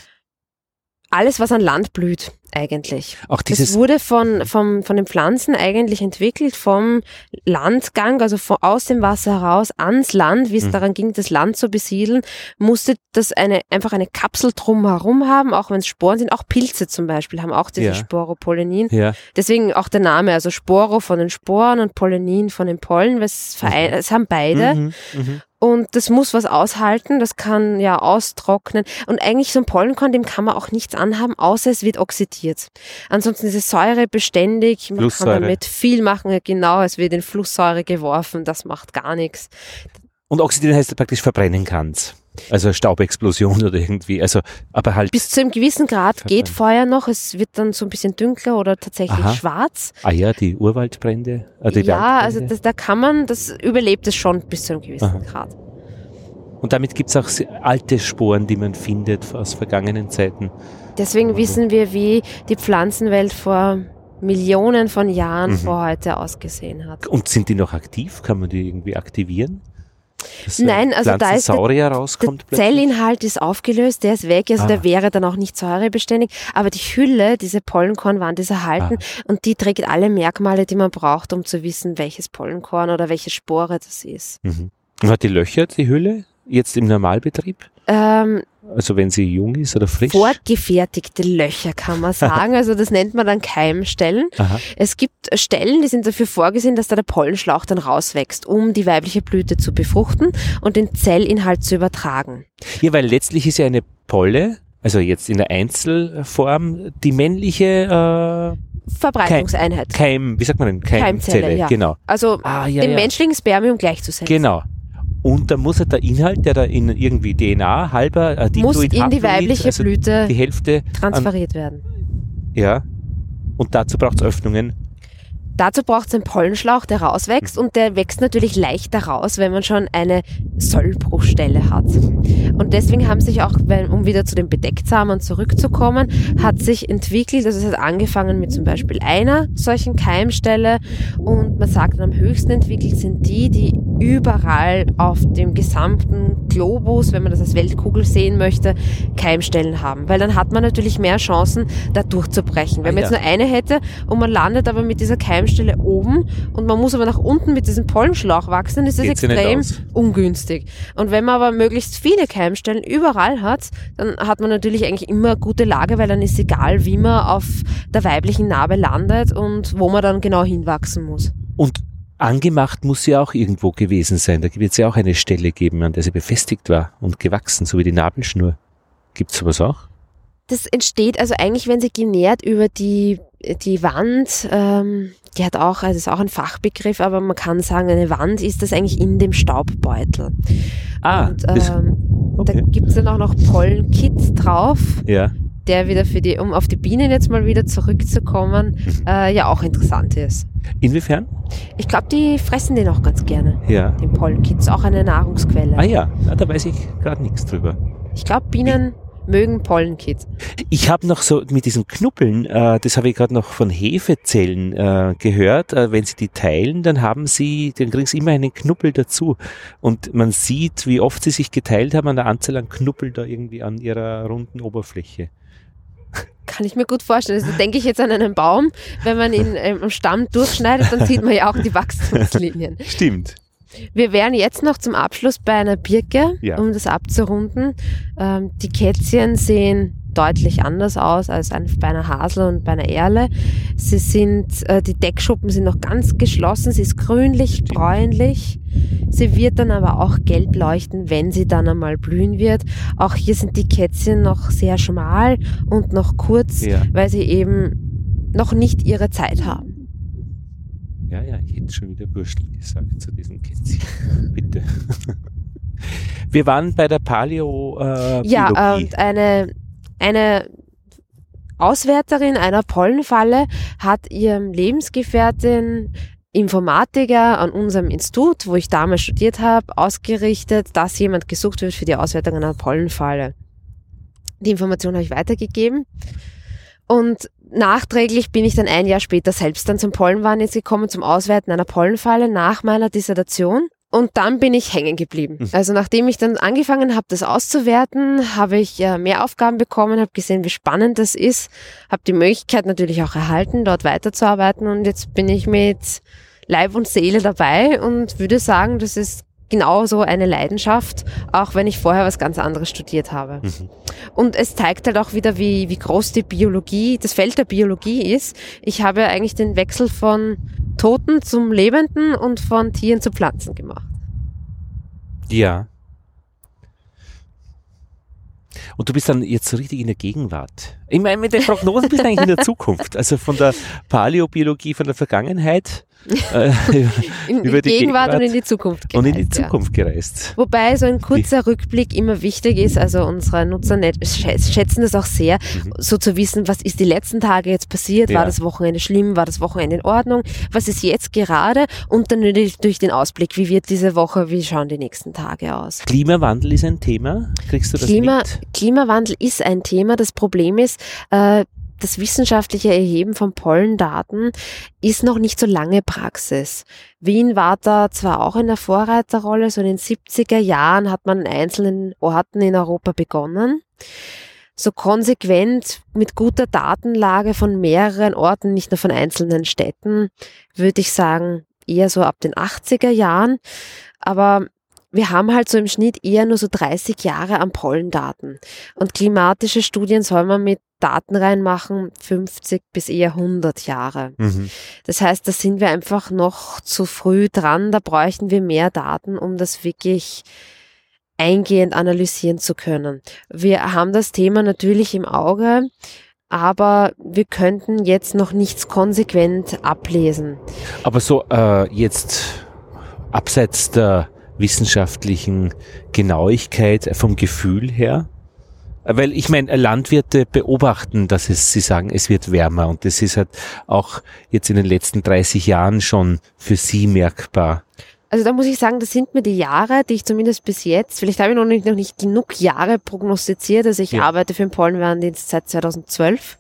alles, was an Land blüht eigentlich. Auch dieses es wurde von, vom, von den Pflanzen eigentlich entwickelt vom Landgang, also von, aus dem Wasser heraus ans Land, wie es mhm. daran ging, das Land zu besiedeln, musste das eine, einfach eine Kapsel drumherum haben, auch wenn es Sporen sind. Auch Pilze zum Beispiel haben auch diese ja. Sporopollenin. Ja. Deswegen auch der Name, also Sporo von den Sporen und Pollenin von den Pollen, weil es, mhm. es haben beide. Mhm. Und das muss was aushalten, das kann ja austrocknen. Und eigentlich so ein Pollenkorn, dem kann man auch nichts anhaben, außer es wird oxidiert. Ansonsten ist es säurebeständig, man kann damit viel machen. Genau, es wird in Flusssäure geworfen, das macht gar nichts. Und oxidieren heißt, du praktisch verbrennen kannst. Also Staubexplosion oder irgendwie, also aber halt. Bis zu einem gewissen Grad geht Feuer noch, es wird dann so ein bisschen dunkler oder tatsächlich Aha. schwarz. Ah ja, die Urwaldbrände. Äh, die ja, also das, da kann man, das überlebt es schon bis zu einem gewissen Aha. Grad. Und damit gibt es auch alte Sporen, die man findet aus vergangenen Zeiten. Deswegen also. wissen wir, wie die Pflanzenwelt vor Millionen von Jahren mhm. vor heute ausgesehen hat. Und sind die noch aktiv? Kann man die irgendwie aktivieren? Nein, also da ist der, rauskommt der Zellinhalt ist aufgelöst, der ist weg, also ah. der wäre dann auch nicht säurebeständig, aber die Hülle, diese Pollenkornwand ist erhalten ah. und die trägt alle Merkmale, die man braucht, um zu wissen, welches Pollenkorn oder welche Spore das ist. Mhm. Und hat die Löcher, die Hülle, jetzt im Normalbetrieb? Ähm, also wenn sie jung ist oder frisch? Vorgefertigte Löcher kann man sagen. Also das nennt man dann Keimstellen. Aha. Es gibt Stellen, die sind dafür vorgesehen, dass da der Pollenschlauch dann rauswächst, um die weibliche Blüte zu befruchten und den Zellinhalt zu übertragen. Ja, weil letztlich ist ja eine Polle, also jetzt in der Einzelform, die männliche äh, Verbreitungseinheit. Keim, wie sagt man denn? Keimzelle, Keimzelle ja. genau. Also ah, ja, dem ja. menschlichen Spermium gleichzusetzen. Genau. Und da muss halt der Inhalt, der da in irgendwie DNA halber äh, muss in die weibliche also Blüte die Hälfte transferiert an, werden. Ja. Und dazu braucht es Öffnungen. Dazu braucht es einen Pollenschlauch, der rauswächst und der wächst natürlich leichter raus, wenn man schon eine Sollbruchstelle hat. Und deswegen haben sich auch, um wieder zu den Bedecktsamen zurückzukommen, hat sich entwickelt, also es hat angefangen mit zum Beispiel einer solchen Keimstelle und man sagt, am höchsten entwickelt sind die, die überall auf dem gesamten Globus, wenn man das als Weltkugel sehen möchte, Keimstellen haben. Weil dann hat man natürlich mehr Chancen, da durchzubrechen. Wenn man ah, ja. jetzt nur eine hätte und man landet aber mit dieser Keimstelle oben und man muss aber nach unten mit diesem Pollenschlauch wachsen, ist das Geht's extrem ungünstig. Und wenn man aber möglichst viele Keimstellen überall hat, dann hat man natürlich eigentlich immer eine gute Lage, weil dann ist egal, wie man auf der weiblichen Narbe landet und wo man dann genau hinwachsen muss. Und Angemacht muss sie auch irgendwo gewesen sein. Da wird es ja auch eine Stelle geben, an der sie befestigt war und gewachsen, so wie die Nabelschnur. Gibt es sowas auch? Das entsteht also eigentlich, wenn sie genährt über die, die Wand, ähm, die hat auch, also ist auch ein Fachbegriff, aber man kann sagen, eine Wand ist das eigentlich in dem Staubbeutel. Ah, und ähm, okay. da gibt es dann auch noch Pollenkit drauf. Ja der wieder für die, um auf die Bienen jetzt mal wieder zurückzukommen, mhm. äh, ja auch interessant ist. Inwiefern? Ich glaube, die fressen den auch ganz gerne. Ja. Den Pollenkitz, auch eine Nahrungsquelle. Ah ja, ja da weiß ich gerade nichts drüber. Ich glaube, Bienen mögen Pollenkit. Ich habe noch so mit diesen Knuppeln, äh, das habe ich gerade noch von Hefezellen äh, gehört, äh, wenn sie die teilen, dann haben sie, dann kriegen sie immer einen Knuppel dazu. Und man sieht, wie oft sie sich geteilt haben an der Anzahl an Knuppeln da irgendwie an ihrer runden Oberfläche. Kann ich mir gut vorstellen. Also denke ich jetzt an einen Baum. Wenn man ihn ähm, am Stamm durchschneidet, dann sieht man ja auch die Wachstumslinien. Stimmt. Wir wären jetzt noch zum Abschluss bei einer Birke, ja. um das abzurunden. Ähm, die Kätzchen sehen deutlich anders aus als bei einer Hasel und bei einer Erle. Sie sind, äh, die Deckschuppen sind noch ganz geschlossen, sie ist grünlich, bräunlich. Sie wird dann aber auch gelb leuchten, wenn sie dann einmal blühen wird. Auch hier sind die Kätzchen noch sehr schmal und noch kurz, ja. weil sie eben noch nicht ihre Zeit haben. Ja, ja, ich hätte schon wieder Würstel gesagt zu diesen Kätzchen. Bitte. Wir waren bei der Paleo. Äh, ja, und eine eine Auswärterin einer Pollenfalle hat ihrem Lebensgefährtin Informatiker an unserem Institut, wo ich damals studiert habe, ausgerichtet, dass jemand gesucht wird für die Auswertung einer Pollenfalle. Die Information habe ich weitergegeben. Und nachträglich bin ich dann ein Jahr später selbst dann zum Pollenwahn jetzt gekommen, zum Auswerten einer Pollenfalle nach meiner Dissertation. Und dann bin ich hängen geblieben. Mhm. Also nachdem ich dann angefangen habe, das auszuwerten, habe ich äh, mehr Aufgaben bekommen, habe gesehen, wie spannend das ist, habe die Möglichkeit natürlich auch erhalten, dort weiterzuarbeiten und jetzt bin ich mit Leib und Seele dabei und würde sagen, das ist genauso eine Leidenschaft, auch wenn ich vorher was ganz anderes studiert habe. Mhm. Und es zeigt halt auch wieder, wie, wie groß die Biologie, das Feld der Biologie ist. Ich habe eigentlich den Wechsel von Toten zum Lebenden und von Tieren zu Pflanzen gemacht. Ja. Und du bist dann jetzt so richtig in der Gegenwart. Ich meine, mit den Prognosen bist du eigentlich in der Zukunft. Also von der Paläobiologie, von der Vergangenheit äh, in über die Gegenwart, Gegenwart, und in die Zukunft gereist. Und in die Zukunft ja. gereist. Wobei so ein kurzer die. Rückblick immer wichtig ist, also unsere Nutzer schätzen das auch sehr, mhm. so zu wissen, was ist die letzten Tage jetzt passiert, ja. war das Wochenende schlimm, war das Wochenende in Ordnung, was ist jetzt gerade und dann natürlich durch den Ausblick, wie wird diese Woche, wie schauen die nächsten Tage aus. Klimawandel ist ein Thema, kriegst du das Klima, mit? Klimawandel ist ein Thema, das Problem ist, äh, das wissenschaftliche Erheben von Pollendaten ist noch nicht so lange Praxis. Wien war da zwar auch in der Vorreiterrolle, so in den 70er Jahren hat man in einzelnen Orten in Europa begonnen. So konsequent mit guter Datenlage von mehreren Orten, nicht nur von einzelnen Städten, würde ich sagen, eher so ab den 80er Jahren. Aber wir haben halt so im Schnitt eher nur so 30 Jahre an Pollendaten. Und klimatische Studien soll man mit Daten reinmachen, 50 bis eher 100 Jahre. Mhm. Das heißt, da sind wir einfach noch zu früh dran. Da bräuchten wir mehr Daten, um das wirklich eingehend analysieren zu können. Wir haben das Thema natürlich im Auge, aber wir könnten jetzt noch nichts konsequent ablesen. Aber so äh, jetzt abseits der wissenschaftlichen Genauigkeit vom Gefühl her? Weil ich meine, Landwirte beobachten, dass es, sie sagen, es wird wärmer und das ist halt auch jetzt in den letzten 30 Jahren schon für sie merkbar. Also da muss ich sagen, das sind mir die Jahre, die ich zumindest bis jetzt, vielleicht habe ich noch nicht, noch nicht genug Jahre prognostiziert, also ich ja. arbeite für den Pollenwarndienst seit 2012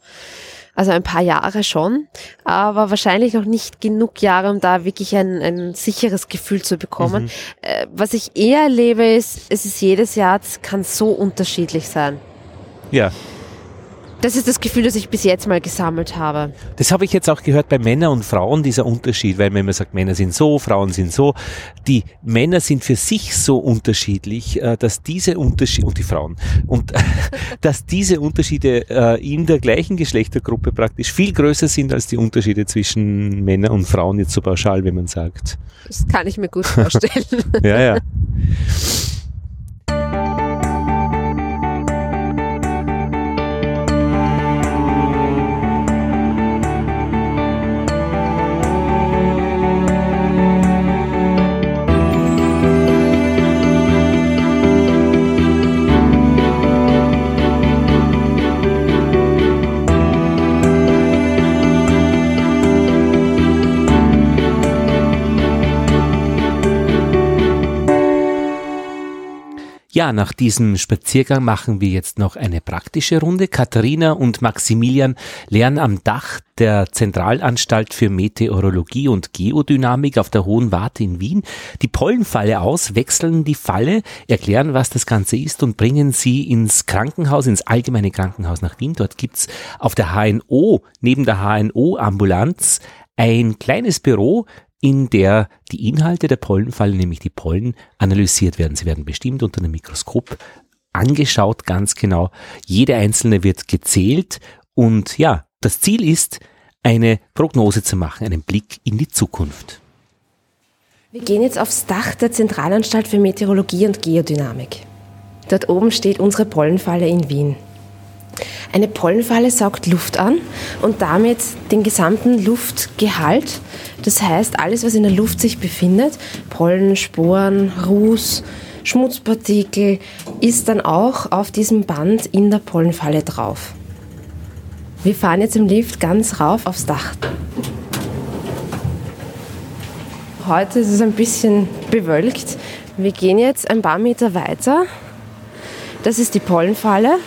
also ein paar Jahre schon, aber wahrscheinlich noch nicht genug Jahre, um da wirklich ein, ein sicheres Gefühl zu bekommen. Mhm. Äh, was ich eher erlebe, ist, es ist jedes Jahr, es kann so unterschiedlich sein. Ja. Das ist das Gefühl, das ich bis jetzt mal gesammelt habe. Das habe ich jetzt auch gehört bei Männern und Frauen, dieser Unterschied, weil wenn man sagt, Männer sind so, Frauen sind so, die Männer sind für sich so unterschiedlich, äh, dass diese Unterschiede, und die Frauen, und dass diese Unterschiede äh, in der gleichen Geschlechtergruppe praktisch viel größer sind als die Unterschiede zwischen Männern und Frauen, jetzt so pauschal, wenn man sagt. Das kann ich mir gut vorstellen. ja, ja. Ja, nach diesem Spaziergang machen wir jetzt noch eine praktische Runde. Katharina und Maximilian lernen am Dach der Zentralanstalt für Meteorologie und Geodynamik auf der Hohen Warte in Wien die Pollenfalle aus, wechseln die Falle, erklären, was das Ganze ist und bringen sie ins Krankenhaus, ins allgemeine Krankenhaus nach Wien. Dort gibt's auf der HNO, neben der HNO-Ambulanz, ein kleines Büro, in der die Inhalte der Pollenfalle, nämlich die Pollen, analysiert werden. Sie werden bestimmt unter einem Mikroskop angeschaut, ganz genau. Jede einzelne wird gezählt und ja, das Ziel ist, eine Prognose zu machen, einen Blick in die Zukunft. Wir gehen jetzt aufs Dach der Zentralanstalt für Meteorologie und Geodynamik. Dort oben steht unsere Pollenfalle in Wien. Eine Pollenfalle saugt Luft an und damit den gesamten Luftgehalt. Das heißt, alles, was in der Luft sich befindet, Pollen, Sporen, Ruß, Schmutzpartikel, ist dann auch auf diesem Band in der Pollenfalle drauf. Wir fahren jetzt im Lift ganz rauf aufs Dach. Heute ist es ein bisschen bewölkt. Wir gehen jetzt ein paar Meter weiter. Das ist die Pollenfalle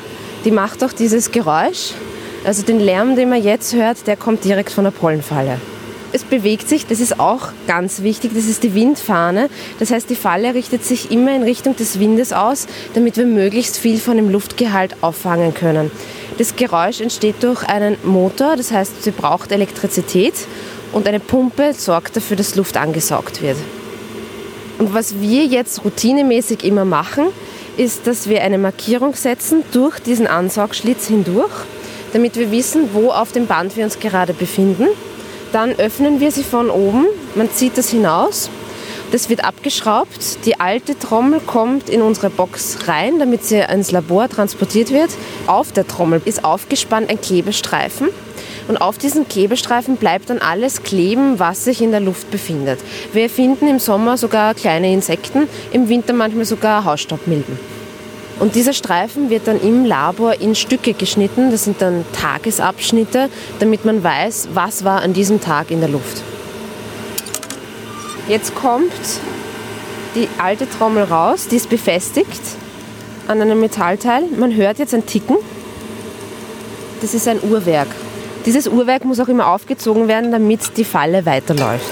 die macht auch dieses Geräusch. Also den Lärm, den man jetzt hört, der kommt direkt von der Pollenfalle. Es bewegt sich, das ist auch ganz wichtig, das ist die Windfahne. Das heißt, die Falle richtet sich immer in Richtung des Windes aus, damit wir möglichst viel von dem Luftgehalt auffangen können. Das Geräusch entsteht durch einen Motor, das heißt, sie braucht Elektrizität und eine Pumpe sorgt dafür, dass Luft angesaugt wird. Und was wir jetzt routinemäßig immer machen, ist, dass wir eine Markierung setzen durch diesen Ansaugschlitz hindurch, damit wir wissen, wo auf dem Band wir uns gerade befinden. Dann öffnen wir sie von oben, man zieht das hinaus, das wird abgeschraubt, die alte Trommel kommt in unsere Box rein, damit sie ins Labor transportiert wird. Auf der Trommel ist aufgespannt ein Klebestreifen und auf diesen Klebestreifen bleibt dann alles kleben, was sich in der Luft befindet. Wir finden im Sommer sogar kleine Insekten, im Winter manchmal sogar Hausstaubmilben. Und dieser Streifen wird dann im Labor in Stücke geschnitten. Das sind dann Tagesabschnitte, damit man weiß, was war an diesem Tag in der Luft. Jetzt kommt die alte Trommel raus, die ist befestigt an einem Metallteil. Man hört jetzt ein Ticken. Das ist ein Uhrwerk. Dieses Uhrwerk muss auch immer aufgezogen werden, damit die Falle weiterläuft.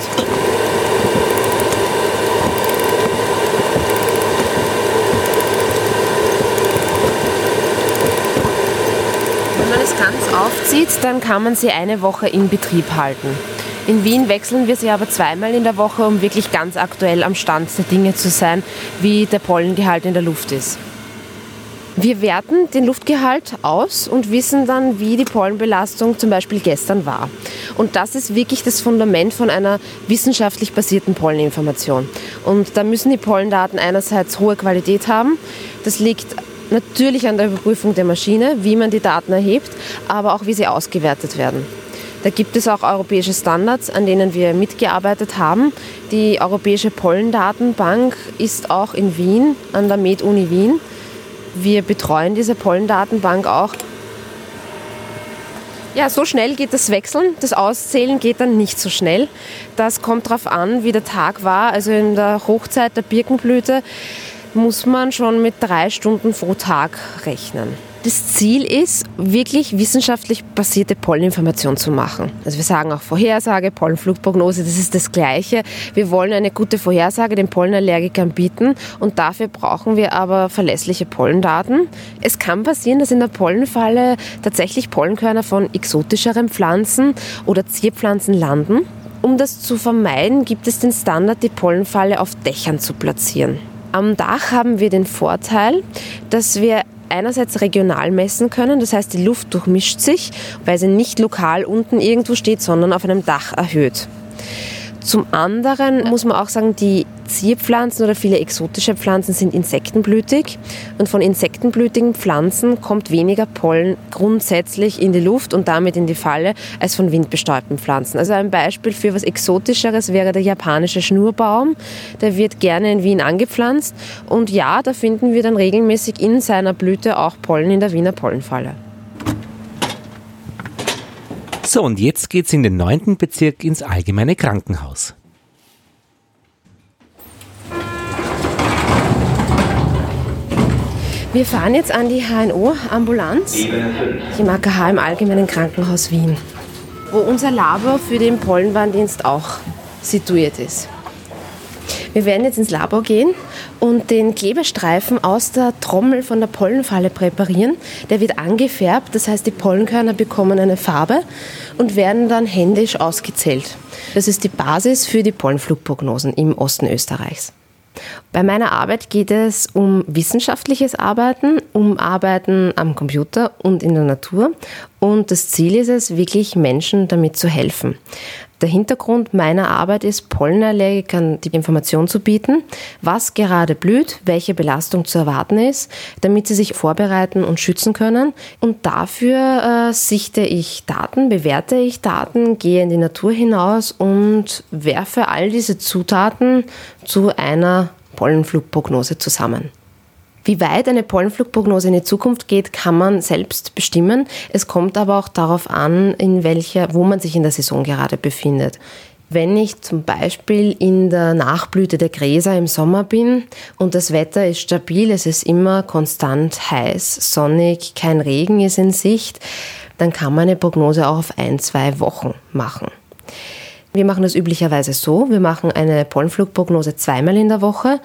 Wenn man es ganz aufzieht, dann kann man sie eine Woche in Betrieb halten. In Wien wechseln wir sie aber zweimal in der Woche, um wirklich ganz aktuell am Stand der Dinge zu sein, wie der Pollengehalt in der Luft ist. Wir werten den Luftgehalt aus und wissen dann, wie die Pollenbelastung zum Beispiel gestern war. Und das ist wirklich das Fundament von einer wissenschaftlich basierten Polleninformation. Und da müssen die Pollendaten einerseits hohe Qualität haben. Das liegt natürlich an der Überprüfung der Maschine, wie man die Daten erhebt, aber auch wie sie ausgewertet werden. Da gibt es auch europäische Standards, an denen wir mitgearbeitet haben. Die Europäische Pollendatenbank ist auch in Wien, an der Med-Uni Wien. Wir betreuen diese Pollendatenbank auch. Ja, so schnell geht das Wechseln. Das Auszählen geht dann nicht so schnell. Das kommt darauf an, wie der Tag war. Also in der Hochzeit der Birkenblüte muss man schon mit drei Stunden pro Tag rechnen. Das Ziel ist, wirklich wissenschaftlich basierte Polleninformation zu machen. Also wir sagen auch Vorhersage, Pollenflugprognose, das ist das Gleiche. Wir wollen eine gute Vorhersage den Pollenallergikern bieten und dafür brauchen wir aber verlässliche Pollendaten. Es kann passieren, dass in der Pollenfalle tatsächlich Pollenkörner von exotischeren Pflanzen oder Zierpflanzen landen. Um das zu vermeiden, gibt es den Standard, die Pollenfalle auf Dächern zu platzieren. Am Dach haben wir den Vorteil, dass wir einerseits regional messen können, das heißt die Luft durchmischt sich, weil sie nicht lokal unten irgendwo steht, sondern auf einem Dach erhöht. Zum anderen muss man auch sagen, die Zierpflanzen oder viele exotische Pflanzen sind insektenblütig und von insektenblütigen Pflanzen kommt weniger Pollen grundsätzlich in die Luft und damit in die Falle als von windbestäubten Pflanzen. Also ein Beispiel für was Exotischeres wäre der japanische Schnurbaum. Der wird gerne in Wien angepflanzt und ja, da finden wir dann regelmäßig in seiner Blüte auch Pollen in der Wiener Pollenfalle. So, und jetzt geht's in den neunten Bezirk ins allgemeine Krankenhaus. Wir fahren jetzt an die HNO-Ambulanz im AKH im Allgemeinen Krankenhaus Wien, wo unser Labor für den Pollenwarndienst auch situiert ist. Wir werden jetzt ins Labor gehen und den Klebestreifen aus der Trommel von der Pollenfalle präparieren. Der wird angefärbt, das heißt, die Pollenkörner bekommen eine Farbe und werden dann händisch ausgezählt. Das ist die Basis für die Pollenflugprognosen im Osten Österreichs. Bei meiner Arbeit geht es um wissenschaftliches Arbeiten, um Arbeiten am Computer und in der Natur. Und das Ziel ist es, wirklich Menschen damit zu helfen. Der Hintergrund meiner Arbeit ist, Pollenallergikern die Information zu bieten, was gerade blüht, welche Belastung zu erwarten ist, damit sie sich vorbereiten und schützen können. Und dafür äh, sichte ich Daten, bewerte ich Daten, gehe in die Natur hinaus und werfe all diese Zutaten zu einer Pollenflugprognose zusammen. Wie weit eine Pollenflugprognose in die Zukunft geht, kann man selbst bestimmen. Es kommt aber auch darauf an, in welcher, wo man sich in der Saison gerade befindet. Wenn ich zum Beispiel in der Nachblüte der Gräser im Sommer bin und das Wetter ist stabil, es ist immer konstant heiß, sonnig, kein Regen ist in Sicht, dann kann man eine Prognose auch auf ein, zwei Wochen machen. Wir machen das üblicherweise so, wir machen eine Pollenflugprognose zweimal in der Woche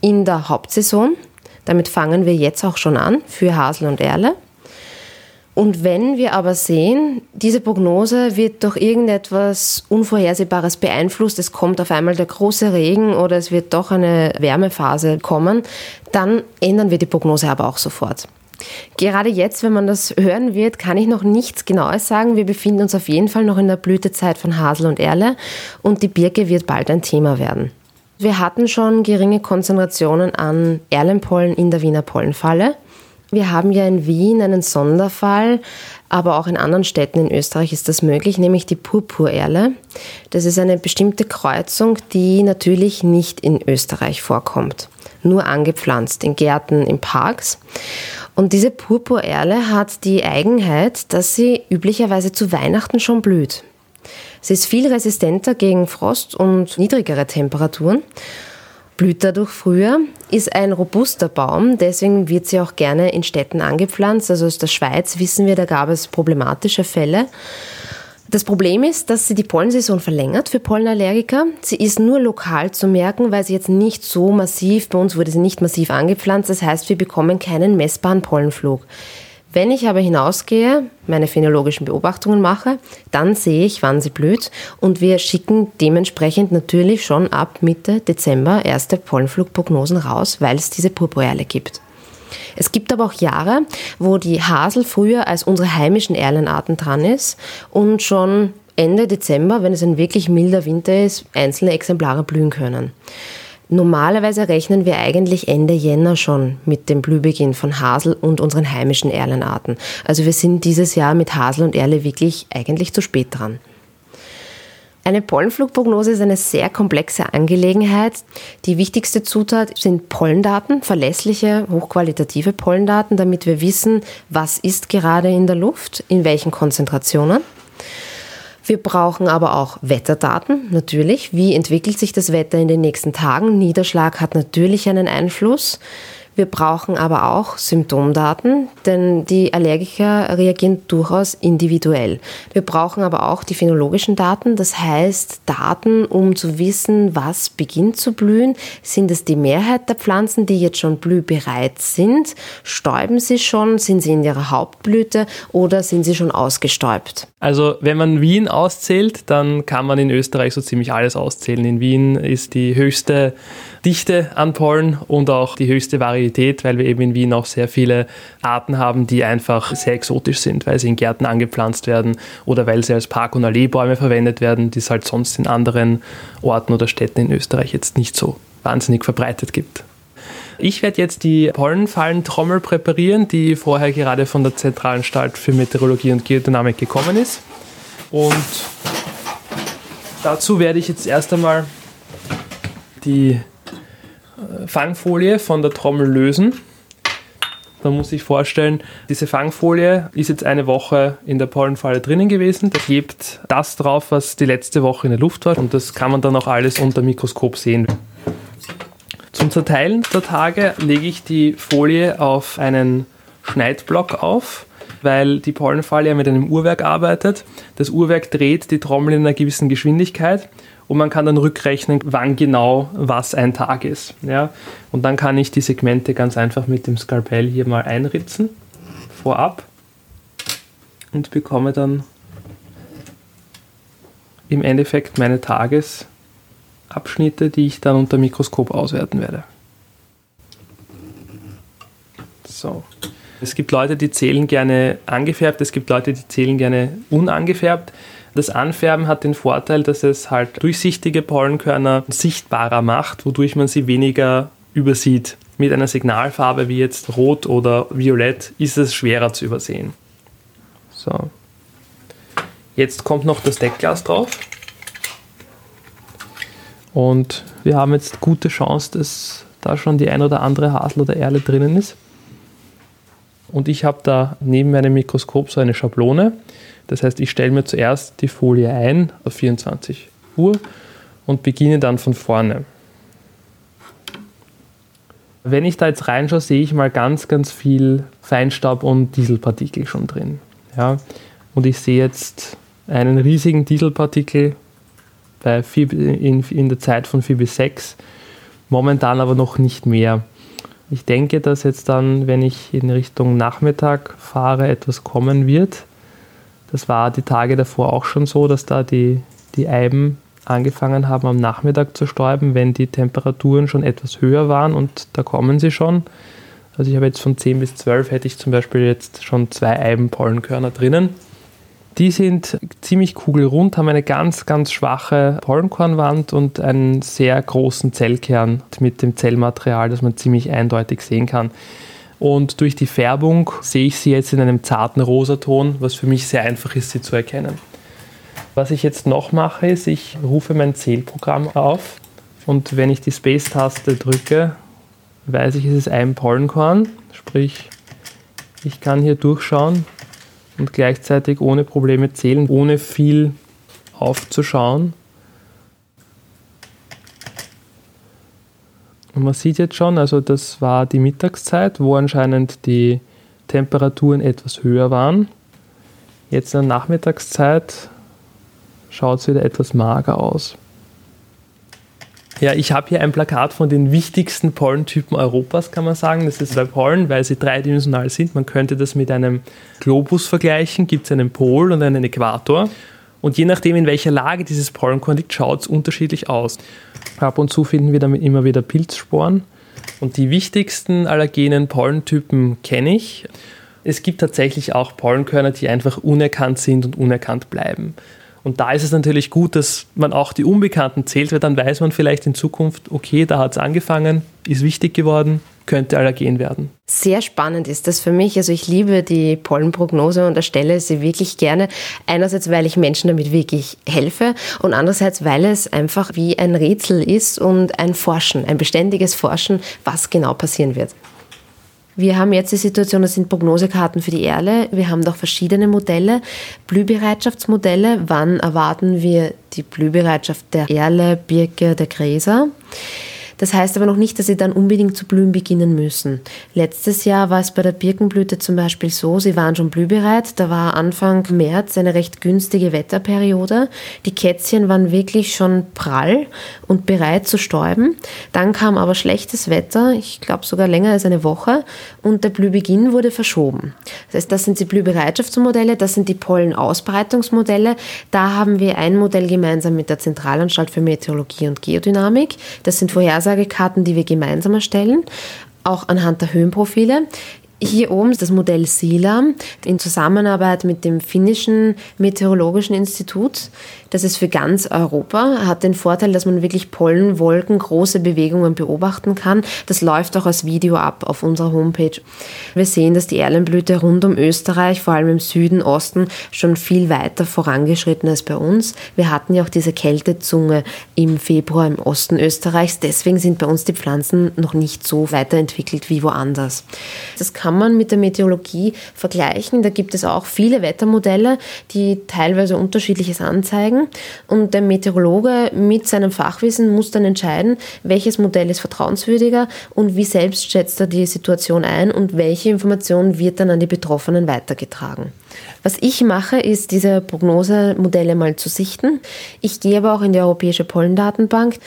in der Hauptsaison. Damit fangen wir jetzt auch schon an für Hasel und Erle. Und wenn wir aber sehen, diese Prognose wird durch irgendetwas Unvorhersehbares beeinflusst, es kommt auf einmal der große Regen oder es wird doch eine Wärmephase kommen, dann ändern wir die Prognose aber auch sofort. Gerade jetzt, wenn man das hören wird, kann ich noch nichts Genaues sagen. Wir befinden uns auf jeden Fall noch in der Blütezeit von Hasel und Erle und die Birke wird bald ein Thema werden. Wir hatten schon geringe Konzentrationen an Erlenpollen in der Wiener Pollenfalle. Wir haben ja in Wien einen Sonderfall, aber auch in anderen Städten in Österreich ist das möglich, nämlich die Purpurerle. Das ist eine bestimmte Kreuzung, die natürlich nicht in Österreich vorkommt, nur angepflanzt in Gärten, in Parks. Und diese Purpurerle hat die Eigenheit, dass sie üblicherweise zu Weihnachten schon blüht. Sie ist viel resistenter gegen Frost und niedrigere Temperaturen blüht dadurch früher, ist ein robuster Baum, deswegen wird sie auch gerne in Städten angepflanzt. Also aus der Schweiz wissen wir, da gab es problematische Fälle. Das Problem ist, dass sie die Pollensaison verlängert für Pollenallergiker. Sie ist nur lokal zu merken, weil sie jetzt nicht so massiv, bei uns wurde sie nicht massiv angepflanzt. Das heißt, wir bekommen keinen messbaren Pollenflug. Wenn ich aber hinausgehe, meine phänologischen Beobachtungen mache, dann sehe ich, wann sie blüht und wir schicken dementsprechend natürlich schon ab Mitte Dezember erste Pollenflugprognosen raus, weil es diese Purpurerle gibt. Es gibt aber auch Jahre, wo die Hasel früher als unsere heimischen Erlenarten dran ist und schon Ende Dezember, wenn es ein wirklich milder Winter ist, einzelne Exemplare blühen können. Normalerweise rechnen wir eigentlich Ende Jänner schon mit dem Blühbeginn von Hasel und unseren heimischen Erlenarten. Also wir sind dieses Jahr mit Hasel und Erle wirklich eigentlich zu spät dran. Eine Pollenflugprognose ist eine sehr komplexe Angelegenheit. Die wichtigste Zutat sind Pollendaten, verlässliche, hochqualitative Pollendaten, damit wir wissen, was ist gerade in der Luft, in welchen Konzentrationen. Wir brauchen aber auch Wetterdaten, natürlich. Wie entwickelt sich das Wetter in den nächsten Tagen? Niederschlag hat natürlich einen Einfluss. Wir brauchen aber auch Symptomdaten, denn die Allergiker reagieren durchaus individuell. Wir brauchen aber auch die phänologischen Daten, das heißt Daten, um zu wissen, was beginnt zu blühen. Sind es die Mehrheit der Pflanzen, die jetzt schon blühbereit sind? Stäuben sie schon? Sind sie in ihrer Hauptblüte oder sind sie schon ausgestäubt? Also wenn man Wien auszählt, dann kann man in Österreich so ziemlich alles auszählen. In Wien ist die höchste Dichte an Pollen und auch die höchste Varietät, weil wir eben in Wien auch sehr viele Arten haben, die einfach sehr exotisch sind, weil sie in Gärten angepflanzt werden oder weil sie als Park- und Alleebäume verwendet werden, die es halt sonst in anderen Orten oder Städten in Österreich jetzt nicht so wahnsinnig verbreitet gibt. Ich werde jetzt die Pollenfallentrommel präparieren, die vorher gerade von der Zentralanstalt für Meteorologie und Geodynamik gekommen ist. Und dazu werde ich jetzt erst einmal die Fangfolie von der Trommel lösen. Da muss ich vorstellen, diese Fangfolie ist jetzt eine Woche in der Pollenfalle drinnen gewesen. Da klebt das drauf, was die letzte Woche in der Luft war. Und das kann man dann auch alles unter Mikroskop sehen. Zum Zerteilen der Tage lege ich die Folie auf einen Schneidblock auf, weil die Pollenfalle ja mit einem Uhrwerk arbeitet. Das Uhrwerk dreht die Trommel in einer gewissen Geschwindigkeit und man kann dann rückrechnen, wann genau was ein Tag ist. Ja? Und dann kann ich die Segmente ganz einfach mit dem Skalpell hier mal einritzen, vorab, und bekomme dann im Endeffekt meine Tagesabschnitte, die ich dann unter Mikroskop auswerten werde. So. Es gibt Leute, die zählen gerne angefärbt, es gibt Leute, die zählen gerne unangefärbt. Das Anfärben hat den Vorteil, dass es halt durchsichtige Pollenkörner sichtbarer macht, wodurch man sie weniger übersieht. Mit einer Signalfarbe wie jetzt Rot oder Violett ist es schwerer zu übersehen. So. Jetzt kommt noch das Deckglas drauf. Und wir haben jetzt gute Chance, dass da schon die ein oder andere Hasel oder Erle drinnen ist. Und ich habe da neben meinem Mikroskop so eine Schablone. Das heißt, ich stelle mir zuerst die Folie ein auf 24 Uhr und beginne dann von vorne. Wenn ich da jetzt reinschaue, sehe ich mal ganz, ganz viel Feinstaub und Dieselpartikel schon drin. Ja, und ich sehe jetzt einen riesigen Dieselpartikel bei 4, in, in der Zeit von 4 bis 6, momentan aber noch nicht mehr. Ich denke, dass jetzt dann, wenn ich in Richtung Nachmittag fahre, etwas kommen wird. Das war die Tage davor auch schon so, dass da die, die Eiben angefangen haben am Nachmittag zu stäuben, wenn die Temperaturen schon etwas höher waren und da kommen sie schon. Also ich habe jetzt von 10 bis 12 hätte ich zum Beispiel jetzt schon zwei Eibenpollenkörner drinnen. Die sind ziemlich kugelrund, haben eine ganz, ganz schwache Pollenkornwand und einen sehr großen Zellkern mit dem Zellmaterial, das man ziemlich eindeutig sehen kann. Und durch die Färbung sehe ich sie jetzt in einem zarten Rosaton, was für mich sehr einfach ist, sie zu erkennen. Was ich jetzt noch mache, ist, ich rufe mein Zählprogramm auf und wenn ich die Space-Taste drücke, weiß ich, es ist ein Pollenkorn, sprich, ich kann hier durchschauen und gleichzeitig ohne Probleme zählen, ohne viel aufzuschauen. Und man sieht jetzt schon, also das war die Mittagszeit, wo anscheinend die Temperaturen etwas höher waren. Jetzt in der Nachmittagszeit schaut es wieder etwas mager aus. Ja, ich habe hier ein Plakat von den wichtigsten Pollentypen Europas, kann man sagen. Das ist bei Pollen, weil sie dreidimensional sind. Man könnte das mit einem Globus vergleichen. Gibt es einen Pol und einen Äquator. Und je nachdem, in welcher Lage dieses Pollenkorn liegt, schaut es unterschiedlich aus. Ab und zu finden wir damit immer wieder Pilzsporen. Und die wichtigsten allergenen Pollentypen kenne ich. Es gibt tatsächlich auch Pollenkörner, die einfach unerkannt sind und unerkannt bleiben. Und da ist es natürlich gut, dass man auch die Unbekannten zählt, weil dann weiß man vielleicht in Zukunft, okay, da hat es angefangen, ist wichtig geworden, könnte Allergen werden. Sehr spannend ist das für mich. Also ich liebe die Pollenprognose und erstelle sie wirklich gerne. Einerseits, weil ich Menschen damit wirklich helfe und andererseits, weil es einfach wie ein Rätsel ist und ein Forschen, ein beständiges Forschen, was genau passieren wird. Wir haben jetzt die Situation, das sind Prognosekarten für die Erle. Wir haben doch verschiedene Modelle, Blühbereitschaftsmodelle. Wann erwarten wir die Blühbereitschaft der Erle, Birke, der Gräser? Das heißt aber noch nicht, dass sie dann unbedingt zu blühen beginnen müssen. Letztes Jahr war es bei der Birkenblüte zum Beispiel so, sie waren schon blühbereit. Da war Anfang März eine recht günstige Wetterperiode. Die Kätzchen waren wirklich schon prall und bereit zu stäuben. Dann kam aber schlechtes Wetter, ich glaube sogar länger als eine Woche, und der Blühbeginn wurde verschoben. Das heißt, das sind die Blühbereitschaftsmodelle, das sind die Pollenausbreitungsmodelle. Da haben wir ein Modell gemeinsam mit der Zentralanstalt für Meteorologie und Geodynamik. Das sind Vorhersagen Vorhersagekarten, die wir gemeinsam erstellen, auch anhand der Höhenprofile. Hier oben ist das Modell SILA in Zusammenarbeit mit dem finnischen Meteorologischen Institut. Das ist für ganz Europa, hat den Vorteil, dass man wirklich Pollenwolken, große Bewegungen beobachten kann. Das läuft auch als Video ab auf unserer Homepage. Wir sehen, dass die Erlenblüte rund um Österreich, vor allem im Süden, Osten, schon viel weiter vorangeschritten ist bei uns. Wir hatten ja auch diese Kältezunge im Februar im Osten Österreichs. Deswegen sind bei uns die Pflanzen noch nicht so weiterentwickelt wie woanders. Das kann man mit der Meteorologie vergleichen. Da gibt es auch viele Wettermodelle, die teilweise unterschiedliches anzeigen. Und der Meteorologe mit seinem Fachwissen muss dann entscheiden, welches Modell ist vertrauenswürdiger und wie selbst schätzt er die Situation ein und welche Information wird dann an die Betroffenen weitergetragen. Was ich mache, ist, diese Prognosemodelle mal zu sichten. Ich gehe aber auch in die Europäische Pollendatenbank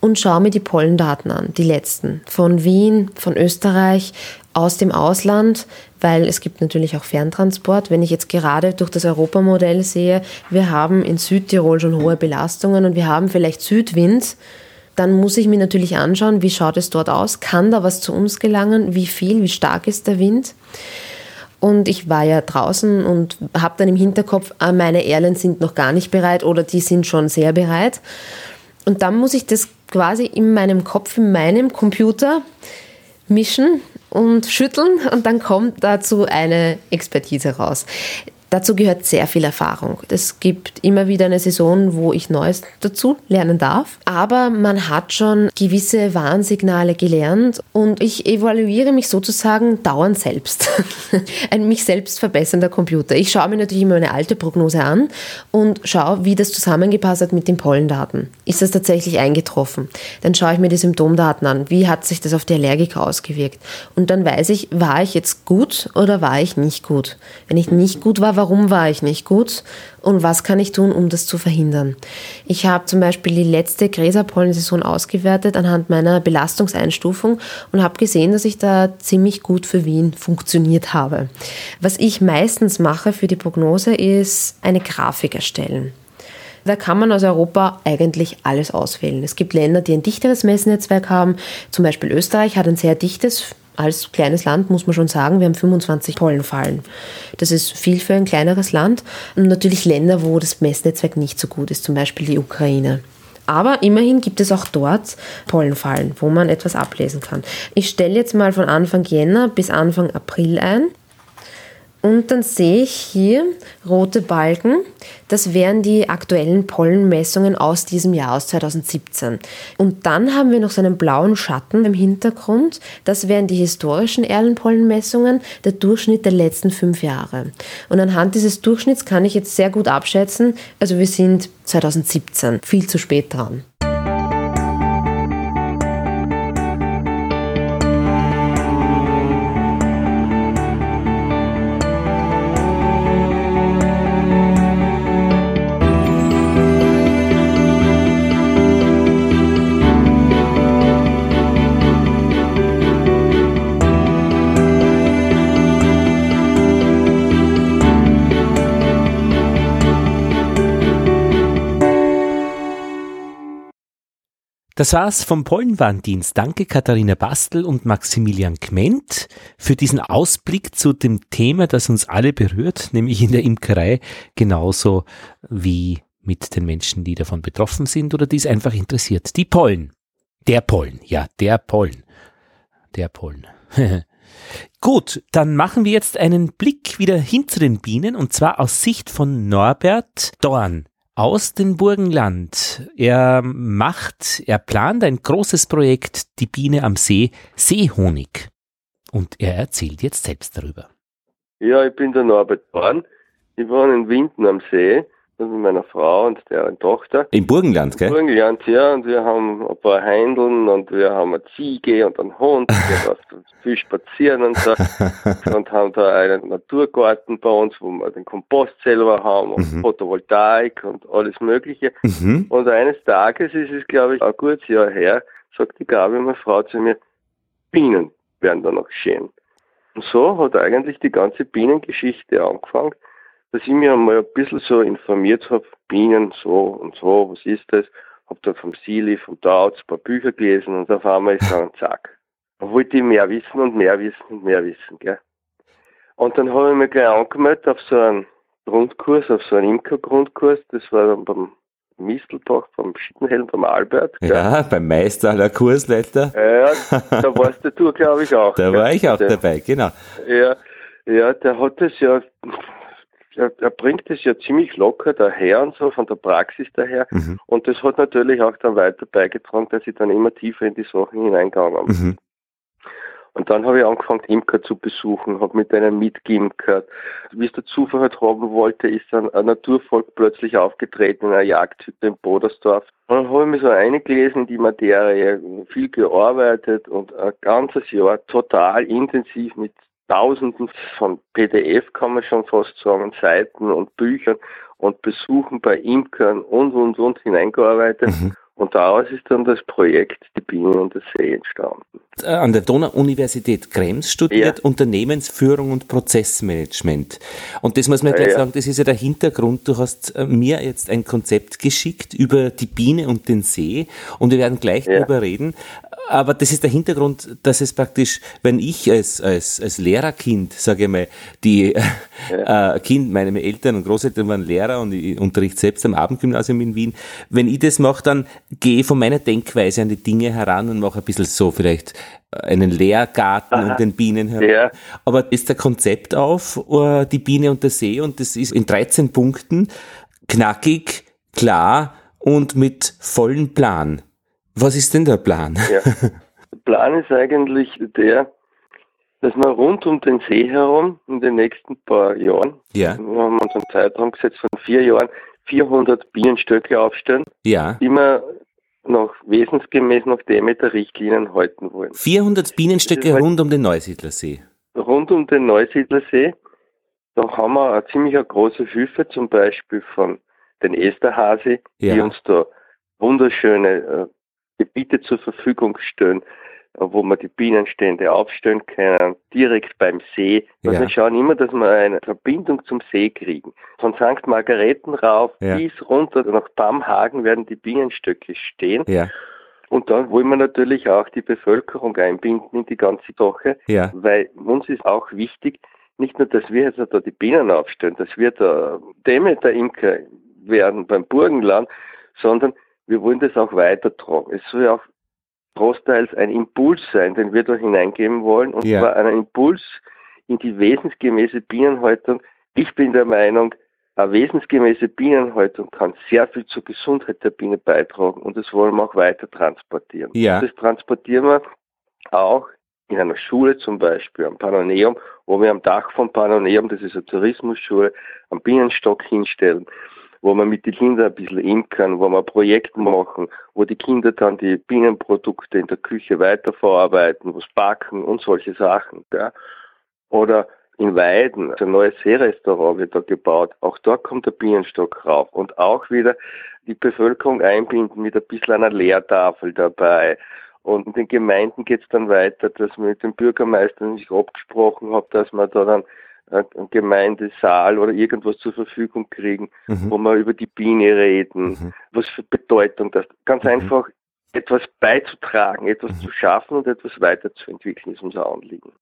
und schaue mir die Pollendaten an, die letzten, von Wien, von Österreich, aus dem Ausland, weil es gibt natürlich auch Ferntransport. Wenn ich jetzt gerade durch das Europamodell sehe, wir haben in Südtirol schon hohe Belastungen und wir haben vielleicht Südwind, dann muss ich mir natürlich anschauen, wie schaut es dort aus, kann da was zu uns gelangen, wie viel, wie stark ist der Wind. Und ich war ja draußen und habe dann im Hinterkopf, ah, meine Erlen sind noch gar nicht bereit oder die sind schon sehr bereit. Und dann muss ich das quasi in meinem Kopf, in meinem Computer mischen und schütteln und dann kommt dazu eine Expertise raus. Dazu gehört sehr viel Erfahrung. Es gibt immer wieder eine Saison, wo ich Neues dazu lernen darf. Aber man hat schon gewisse Warnsignale gelernt und ich evaluiere mich sozusagen dauernd selbst. Ein mich selbst verbessernder Computer. Ich schaue mir natürlich immer eine alte Prognose an und schaue, wie das zusammengepasst hat mit den Pollendaten. Ist das tatsächlich eingetroffen? Dann schaue ich mir die Symptomdaten an. Wie hat sich das auf die Allergiker ausgewirkt? Und dann weiß ich, war ich jetzt gut oder war ich nicht gut? Wenn ich nicht gut war, warum warum war ich nicht gut und was kann ich tun, um das zu verhindern. Ich habe zum Beispiel die letzte Gräserpollensaison ausgewertet anhand meiner Belastungseinstufung und habe gesehen, dass ich da ziemlich gut für Wien funktioniert habe. Was ich meistens mache für die Prognose ist eine Grafik erstellen. Da kann man aus Europa eigentlich alles auswählen. Es gibt Länder, die ein dichteres Messnetzwerk haben. Zum Beispiel Österreich hat ein sehr dichtes. Als kleines Land muss man schon sagen, wir haben 25 Pollenfallen. Das ist viel für ein kleineres Land. Und natürlich Länder, wo das Messnetzwerk nicht so gut ist, zum Beispiel die Ukraine. Aber immerhin gibt es auch dort Pollenfallen, wo man etwas ablesen kann. Ich stelle jetzt mal von Anfang Jänner bis Anfang April ein. Und dann sehe ich hier rote Balken. Das wären die aktuellen Pollenmessungen aus diesem Jahr, aus 2017. Und dann haben wir noch so einen blauen Schatten im Hintergrund. Das wären die historischen Erlenpollenmessungen, der Durchschnitt der letzten fünf Jahre. Und anhand dieses Durchschnitts kann ich jetzt sehr gut abschätzen, also wir sind 2017, viel zu spät dran. Das war's vom Pollenwarndienst. Danke Katharina Bastel und Maximilian Kment für diesen Ausblick zu dem Thema, das uns alle berührt, nämlich in der Imkerei genauso wie mit den Menschen, die davon betroffen sind oder die es einfach interessiert. Die Pollen. Der Pollen, ja, der Pollen. Der Pollen. Gut, dann machen wir jetzt einen Blick wieder hin zu den Bienen und zwar aus Sicht von Norbert Dorn aus dem Burgenland. Er macht, er plant ein großes Projekt, die Biene am See, Seehonig. Und er erzählt jetzt selbst darüber. Ja, ich bin der Norbert Born. Ich wohne in Winden am See mit meiner Frau und deren Tochter. Im Burgenland, gell? Im Burgenland, ja. Und wir haben ein paar Heindeln und wir haben eine Ziege und einen Hund. Wir viel spazieren und so. und haben da einen Naturgarten bei uns, wo wir den Kompost selber haben und mhm. Photovoltaik und alles Mögliche. Mhm. Und eines Tages ist es, glaube ich, ein gutes Jahr her, sagt die Gabi, meine Frau zu mir, Bienen werden da noch schön. Und so hat eigentlich die ganze Bienengeschichte angefangen dass ich mir mal ein bisschen so informiert habe, Bienen so und so, was ist das? Hab da vom Sili, vom Dautz ein paar Bücher gelesen und auf einmal ist dann zack. Da wollte ich mehr wissen und mehr wissen und mehr wissen, gell. Und dann habe ich mich gleich angemeldet auf so einen Grundkurs, auf so einen Imker-Grundkurs, das war dann beim Mistelbach, beim Schittenhelm, beim Albert. Gell? Ja, beim Meister aller Kursleiter. Ja, da warst du, glaube ich, auch. Da gell? war ich auch dabei, genau. Ja, ja, der hat das ja er, er, bringt es ja ziemlich locker daher und so, von der Praxis daher. Mhm. Und das hat natürlich auch dann weiter beigetragen, dass ich dann immer tiefer in die Sachen hineingegangen bin. Mhm. Und dann habe ich angefangen, Imker zu besuchen, habe mit einem mitgeimkert. Wie es der Zufall halt haben wollte, ist dann ein Naturvolk plötzlich aufgetreten in einer Jagdhütte in Bodersdorf. Und dann habe ich mich so eingelesen in die Materie, viel gearbeitet und ein ganzes Jahr total intensiv mit Tausenden von PDF, kann man schon fast sagen, Seiten und Büchern und Besuchen bei Imkern und, und, und hineingearbeitet. Mhm. Und daraus ist dann das Projekt Die Bienen und der See entstanden. Äh, an der Donau-Universität Krems studiert ja. Unternehmensführung und Prozessmanagement. Und das muss man gleich ja, sagen, das ist ja der Hintergrund. Du hast äh, mir jetzt ein Konzept geschickt über die Biene und den See und wir werden gleich ja. darüber reden aber das ist der Hintergrund, dass es praktisch, wenn ich als, als, als Lehrerkind, sage ich mal, die ja. äh, Kind, meine Eltern und Großeltern waren Lehrer und ich unterrichte selbst am Abendgymnasium in Wien, wenn ich das mache, dann gehe von meiner Denkweise an die Dinge heran und mache ein bisschen so vielleicht einen Lehrgarten Aha. und den Bienen heran. Ja. Aber ist der Konzept auf, uh, die Biene und der See und das ist in 13 Punkten knackig, klar und mit vollen Plan. Was ist denn der Plan? Ja. Der Plan ist eigentlich der, dass wir rund um den See herum in den nächsten paar Jahren, ja. wir haben uns einen Zeitraum gesetzt von vier Jahren, 400 Bienenstöcke aufstellen, ja. die wir noch wesensgemäß nach Demeter-Richtlinien halten wollen. 400 Bienenstöcke halt rund um den Neusiedlersee? Rund um den Neusiedlersee Da haben wir eine ziemlich große Hilfe, zum Beispiel von den Esterhasi, ja. die uns da wunderschöne äh, Gebiete zur Verfügung stellen, wo wir die Bienenstände aufstellen können, direkt beim See. Ja. Wir schauen immer, dass wir eine Verbindung zum See kriegen. Von St. Margareten rauf ja. bis runter nach Bamhagen werden die Bienenstöcke stehen. Ja. Und dann wollen wir natürlich auch die Bevölkerung einbinden in die ganze Sache, ja. weil uns ist auch wichtig, nicht nur, dass wir jetzt da die Bienen aufstellen, dass wir da Demeter-Imker werden beim Burgenland, sondern wir wollen das auch weitertragen. Es soll auch großteils ein Impuls sein, den wir da hineingeben wollen, und ja. zwar ein Impuls in die wesensgemäße Bienenhaltung. Ich bin der Meinung, eine wesensgemäße Bienenhaltung kann sehr viel zur Gesundheit der Biene beitragen und das wollen wir auch weiter transportieren. Ja. Das transportieren wir auch in einer Schule zum Beispiel, am Panoneum, wo wir am Dach vom Panoneum, das ist eine Tourismusschule, am Bienenstock hinstellen wo man mit den Kindern ein bisschen imkern, wo man Projekte machen, wo die Kinder dann die Bienenprodukte in der Küche weiterverarbeiten, was backen und solche Sachen. Ja. Oder in Weiden, ein neues Seerestaurant wird da gebaut. Auch dort kommt der Bienenstock rauf. Und auch wieder die Bevölkerung einbinden mit ein bisschen einer Lehrtafel dabei. Und in den Gemeinden geht es dann weiter, dass man mit dem Bürgermeister sich abgesprochen hat, dass man da dann Gemeindesaal oder irgendwas zur Verfügung kriegen, mhm. wo wir über die Biene reden, mhm. was für Bedeutung das. Ganz mhm. einfach etwas beizutragen, etwas mhm. zu schaffen und etwas weiterzuentwickeln, ist unser Anliegen.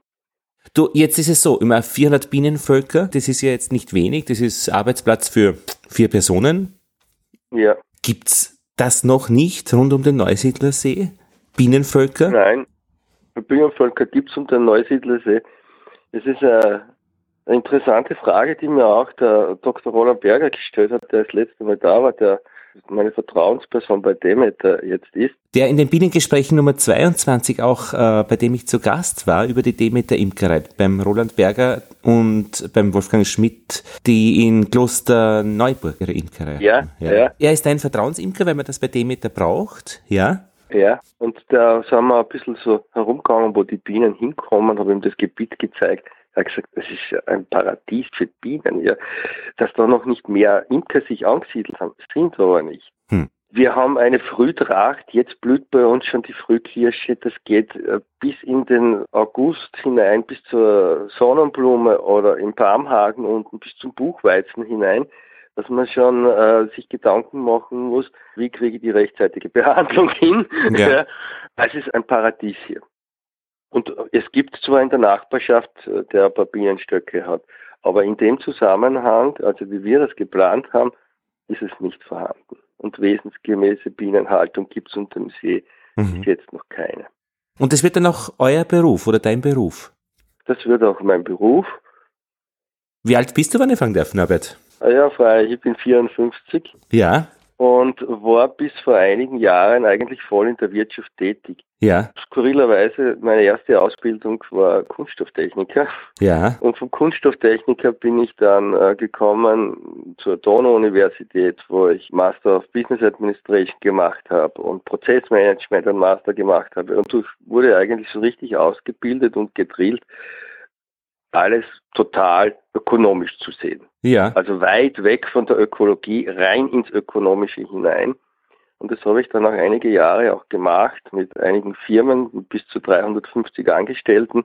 Du, jetzt ist es so, immer 400 Bienenvölker, das ist ja jetzt nicht wenig, das ist Arbeitsplatz für vier Personen. Ja. Gibt's das noch nicht rund um den Neusiedlersee? Bienenvölker? Nein, Bienenvölker gibt's um den Neusiedlersee. Es ist eine eine interessante Frage, die mir auch der Dr. Roland Berger gestellt hat, der das letzte Mal da war, der meine Vertrauensperson bei Demeter jetzt ist. Der in den Bienengesprächen Nummer 22 auch, äh, bei dem ich zu Gast war, über die Demeter Imkerei, beim Roland Berger und beim Wolfgang Schmidt, die in Kloster Neuburg ihre Imkerei ja, ja, ja. Er ist ein Vertrauensimker, weil man das bei Demeter braucht, ja. Ja, und da sind wir ein bisschen so herumgegangen, wo die Bienen hinkommen, habe ihm das Gebiet gezeigt. Er hat gesagt, das ist ein Paradies für Bienen, ja. Dass da noch nicht mehr Imker sich angesiedelt haben, sind aber nicht. Hm. Wir haben eine Frühtracht, jetzt blüht bei uns schon die Frühkirsche, das geht äh, bis in den August hinein, bis zur Sonnenblume oder im Palmhagen unten bis zum Buchweizen hinein, dass man schon äh, sich Gedanken machen muss, wie kriege ich die rechtzeitige Behandlung hin. Ja. es ist ein Paradies hier. Und es gibt zwar in der Nachbarschaft, äh, der ein paar Bienenstöcke hat, aber in dem Zusammenhang, also wie wir das geplant haben, ist es nicht vorhanden. Und wesensgemäße Bienenhaltung gibt es unter dem See mhm. bis jetzt noch keine. Und das wird dann auch euer Beruf oder dein Beruf? Das wird auch mein Beruf. Wie alt bist du, wenn ich fragen darf, Norbert? Ah ja, frei, ich bin 54. Ja und war bis vor einigen Jahren eigentlich voll in der Wirtschaft tätig. Ja. Skurrilerweise, meine erste Ausbildung war Kunststofftechniker. Ja. Und vom Kunststofftechniker bin ich dann äh, gekommen zur Donau-Universität, wo ich Master of Business Administration gemacht habe und Prozessmanagement einen Master gemacht habe. Und ich wurde eigentlich so richtig ausgebildet und gedrillt, alles total ökonomisch zu sehen. Ja. Also weit weg von der Ökologie, rein ins Ökonomische hinein. Und das habe ich dann auch einige Jahre auch gemacht mit einigen Firmen mit bis zu 350 Angestellten,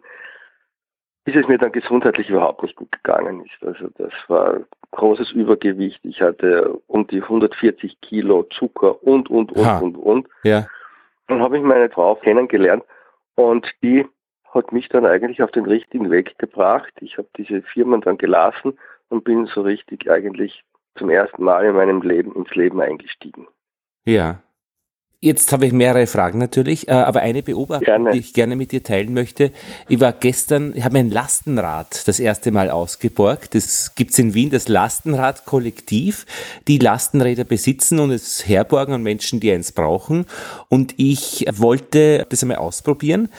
bis es mir dann gesundheitlich überhaupt nicht gut gegangen ist. Also das war großes Übergewicht. Ich hatte um die 140 Kilo Zucker und, und, und, ha. und, und. Ja. Dann habe ich meine Frau kennengelernt und die hat mich dann eigentlich auf den richtigen Weg gebracht. Ich habe diese Firmen dann gelassen und bin so richtig eigentlich zum ersten Mal in meinem Leben ins Leben eingestiegen. Ja. Jetzt habe ich mehrere Fragen natürlich, äh, aber eine Beobachtung, gerne. die ich gerne mit dir teilen möchte. Ich war gestern, ich habe mein Lastenrad das erste Mal ausgeborgt. Das gibt es in Wien, das Lastenrad-Kollektiv, die Lastenräder besitzen und es herborgen an Menschen, die eins brauchen. Und ich wollte das einmal ausprobieren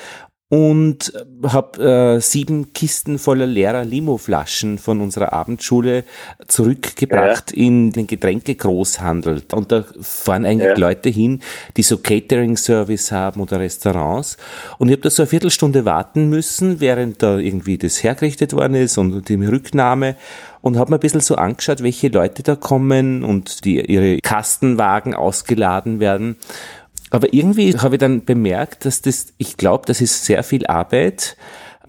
und habe äh, sieben Kisten voller leerer Limo-Flaschen von unserer Abendschule zurückgebracht ja. in den Getränkegroßhandel. Und da fahren eigentlich ja. Leute hin, die so Catering-Service haben oder Restaurants. Und ich habe da so eine Viertelstunde warten müssen, während da irgendwie das hergerichtet worden ist und die Rücknahme und habe mir ein bisschen so angeschaut, welche Leute da kommen und die ihre Kastenwagen ausgeladen werden. Aber irgendwie habe ich dann bemerkt, dass das, ich glaube, das ist sehr viel Arbeit,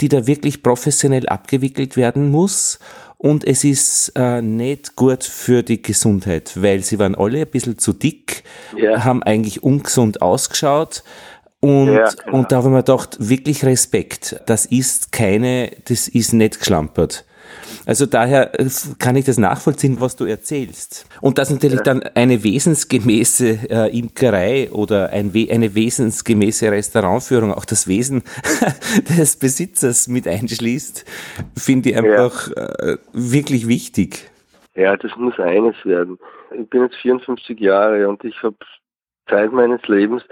die da wirklich professionell abgewickelt werden muss. Und es ist äh, nicht gut für die Gesundheit, weil sie waren alle ein bisschen zu dick, ja. haben eigentlich ungesund ausgeschaut. Und, ja, genau. und da habe ich mir gedacht, wirklich Respekt. Das ist keine, das ist nicht geschlampert. Also daher äh, kann ich das nachvollziehen, was du erzählst. Und dass natürlich dann eine wesensgemäße äh, Imkerei oder ein, eine wesensgemäße Restaurantführung auch das Wesen des Besitzers mit einschließt, finde ich einfach ja. äh, wirklich wichtig. Ja, das muss eines werden. Ich bin jetzt 54 Jahre und ich habe Zeit meines Lebens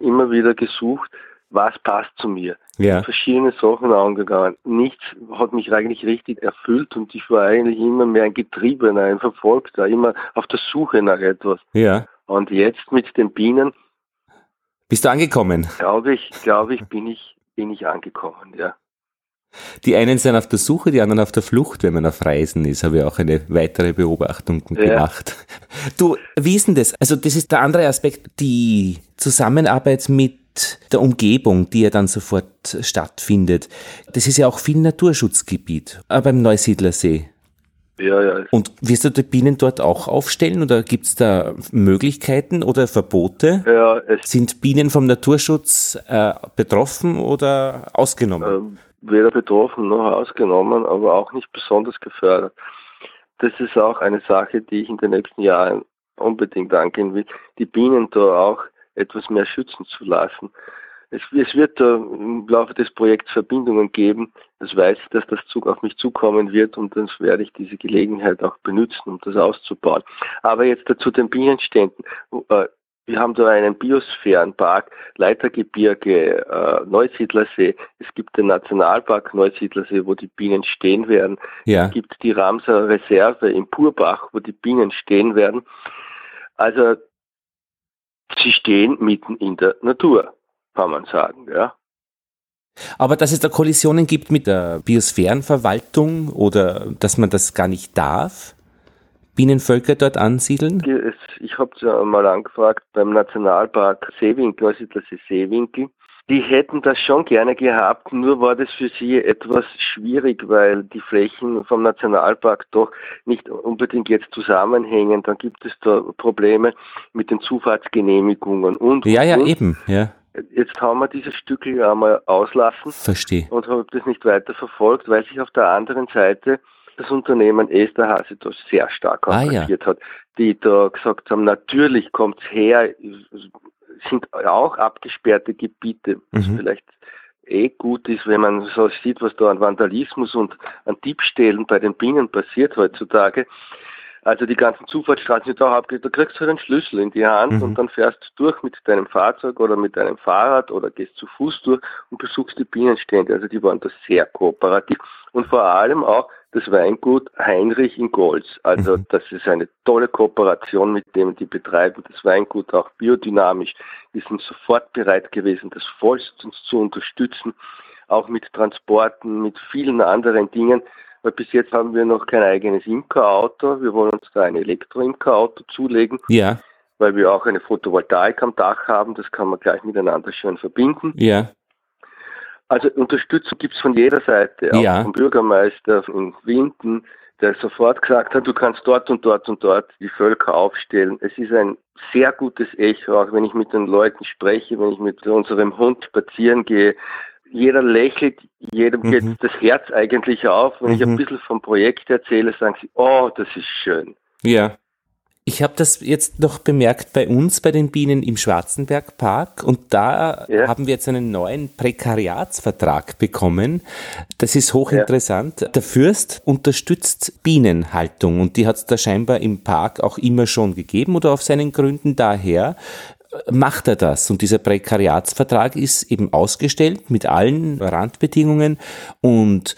immer wieder gesucht, was passt zu mir. Ja. Verschiedene Sachen angegangen. Nichts hat mich eigentlich richtig erfüllt und ich war eigentlich immer mehr ein Getriebener, ein Verfolgter, immer auf der Suche nach etwas. Ja. Und jetzt mit den Bienen. Bist du angekommen? Glaube ich, glaube ich, bin ich, bin ich angekommen, ja. Die einen sind auf der Suche, die anderen auf der Flucht, wenn man auf Reisen ist, habe ich auch eine weitere Beobachtung ja. gemacht. Du, wie ist denn das? Also das ist der andere Aspekt, die Zusammenarbeit mit der Umgebung, die ja dann sofort stattfindet. Das ist ja auch viel Naturschutzgebiet, aber im Neusiedlersee. Ja, ja. Und wirst du die Bienen dort auch aufstellen oder gibt es da Möglichkeiten oder Verbote? Ja, es Sind Bienen vom Naturschutz äh, betroffen oder ausgenommen? Ähm, weder betroffen noch ausgenommen, aber auch nicht besonders gefördert. Das ist auch eine Sache, die ich in den nächsten Jahren unbedingt angehen will, die Bienen da auch etwas mehr schützen zu lassen. Es, es wird da im Laufe des Projekts Verbindungen geben. Das weiß ich, dass das Zug auf mich zukommen wird und dann werde ich diese Gelegenheit auch benutzen, um das auszubauen. Aber jetzt dazu den Bienenständen. Äh, wir haben da einen Biosphärenpark, Leitergebirge, äh, Neusiedlersee. Es gibt den Nationalpark Neusiedlersee, wo die Bienen stehen werden. Ja. Es gibt die Ramser Reserve im Purbach, wo die Bienen stehen werden. Also sie stehen mitten in der Natur, kann man sagen, ja. Aber dass es da Kollisionen gibt mit der Biosphärenverwaltung oder dass man das gar nicht darf? Bienenvölker dort ansiedeln? Ich habe ja mal angefragt beim Nationalpark Seewinkel, also das ist Seewinkel. Die hätten das schon gerne gehabt, nur war das für sie etwas schwierig, weil die Flächen vom Nationalpark doch nicht unbedingt jetzt zusammenhängen. Dann gibt es da Probleme mit den Zufahrtsgenehmigungen und. Ja, ja, und. eben, ja. Jetzt haben wir dieses Stück einmal auslassen. Verstehe. Und habe das nicht weiter verfolgt, weil sich auf der anderen Seite das Unternehmen Esterhase da sehr stark engagiert ah, ja. hat, die da gesagt haben, natürlich kommt es her, sind auch abgesperrte Gebiete, was mhm. vielleicht eh gut ist, wenn man so sieht, was da an Vandalismus und an Diebstählen bei den Bienen passiert heutzutage. Also die ganzen Zufahrtsstraßen sind auch abgelegt. Da kriegst du halt einen Schlüssel in die Hand mhm. und dann fährst du durch mit deinem Fahrzeug oder mit deinem Fahrrad oder gehst zu Fuß durch und besuchst die Bienenstände. Also die waren da sehr kooperativ und vor allem auch das Weingut Heinrich in Golz. Also mhm. das ist eine tolle Kooperation mit dem, die betreiben das Weingut auch biodynamisch. Die sind sofort bereit gewesen, das vollstens zu unterstützen, auch mit Transporten, mit vielen anderen Dingen. Weil bis jetzt haben wir noch kein eigenes Imkerauto. Wir wollen uns da ein Elektro-Imkerauto zulegen. Ja. Weil wir auch eine Photovoltaik am Dach haben. Das kann man gleich miteinander schön verbinden. Ja. Also Unterstützung gibt es von jeder Seite, auch ja. vom Bürgermeister in Winden, der sofort gesagt hat, du kannst dort und dort und dort die Völker aufstellen. Es ist ein sehr gutes Echo, auch wenn ich mit den Leuten spreche, wenn ich mit unserem Hund spazieren gehe. Jeder lächelt, jedem mhm. geht das Herz eigentlich auf. Wenn mhm. ich ein mhm. bisschen vom Projekt erzähle, sagen sie, oh, das ist schön. Ja. Ich habe das jetzt noch bemerkt bei uns, bei den Bienen im Schwarzenbergpark und da ja. haben wir jetzt einen neuen Prekariatsvertrag bekommen. Das ist hochinteressant. Ja. Der Fürst unterstützt Bienenhaltung und die hat es da scheinbar im Park auch immer schon gegeben oder auf seinen Gründen daher macht er das. Und dieser Prekariatsvertrag ist eben ausgestellt mit allen Randbedingungen und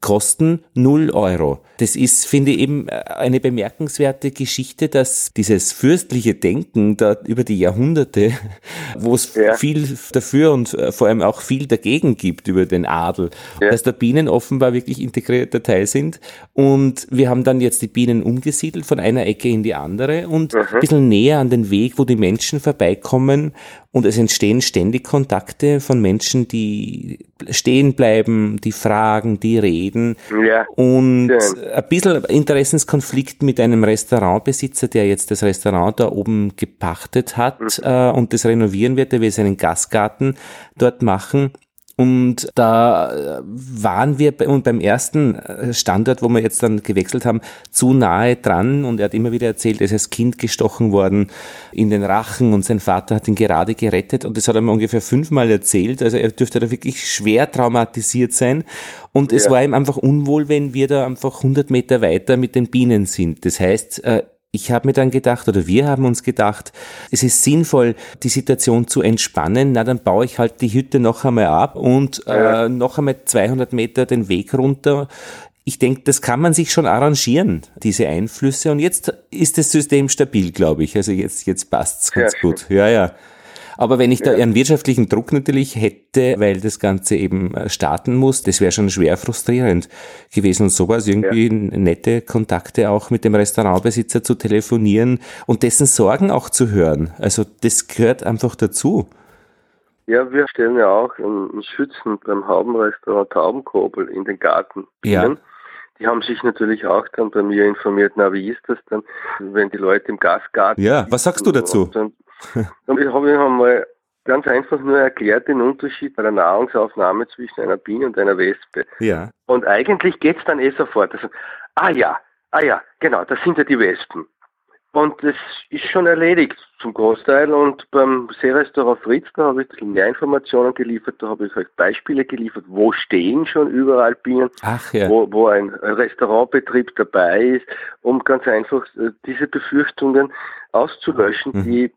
kosten 0 Euro. Das ist, finde ich, eben eine bemerkenswerte Geschichte, dass dieses fürstliche Denken da über die Jahrhunderte, wo es ja. viel dafür und äh, vor allem auch viel dagegen gibt über den Adel, ja. dass da Bienen offenbar wirklich integrierter Teil sind. Und wir haben dann jetzt die Bienen umgesiedelt von einer Ecke in die andere und mhm. ein bisschen näher an den Weg, wo die Menschen vorbeikommen und es entstehen ständig Kontakte von Menschen, die stehen bleiben, die fragen, die reden. Ja. Und Schön. Ein bisschen Interessenskonflikt mit einem Restaurantbesitzer, der jetzt das Restaurant da oben gepachtet hat mhm. äh, und das renovieren wird. Der will seinen Gastgarten dort machen. Und da äh, waren wir beim ersten äh, Standort, wo wir jetzt dann gewechselt haben, zu nahe dran. Und er hat immer wieder erzählt, er ist als Kind gestochen worden in den Rachen und sein Vater hat ihn gerade gerettet. Und das hat er mir ungefähr fünfmal erzählt. Also er dürfte da wirklich schwer traumatisiert sein. Und es ja. war ihm einfach unwohl, wenn wir da einfach 100 Meter weiter mit den Bienen sind. Das heißt, äh, ich habe mir dann gedacht, oder wir haben uns gedacht, es ist sinnvoll, die Situation zu entspannen. Na, dann baue ich halt die Hütte noch einmal ab und äh, noch einmal 200 Meter den Weg runter. Ich denke, das kann man sich schon arrangieren, diese Einflüsse. Und jetzt ist das System stabil, glaube ich. Also jetzt, jetzt passt's ganz ja, gut. Ja, ja. Aber wenn ich da einen wirtschaftlichen Druck natürlich hätte, weil das Ganze eben äh, starten muss, das wäre schon schwer frustrierend gewesen. Und sowas irgendwie ja. nette Kontakte auch mit dem Restaurantbesitzer zu telefonieren und dessen Sorgen auch zu hören. Also das gehört einfach dazu. Ja, wir stellen ja auch einen Schützen beim Haubenrestaurant Taubenkobel in den Garten. Ja. Die haben sich natürlich auch dann bei mir informiert, na wie ist das dann, wenn die Leute im Gastgarten... Ja, was sagst du dazu? Dann, ich habe ihm mal ganz einfach nur erklärt den Unterschied bei der Nahrungsaufnahme zwischen einer Biene und einer Wespe. Ja. Und eigentlich geht es dann eh sofort. Also, ah ja, ah ja, genau, das sind ja die Wespen. Und das ist schon erledigt zum Großteil. Und beim Seerestaurant Fritz, da habe ich mehr Informationen geliefert, da habe ich euch Beispiele geliefert, wo stehen schon überall Bienen, ja. wo, wo ein Restaurantbetrieb dabei ist, um ganz einfach äh, diese Befürchtungen auszulöschen, mhm. die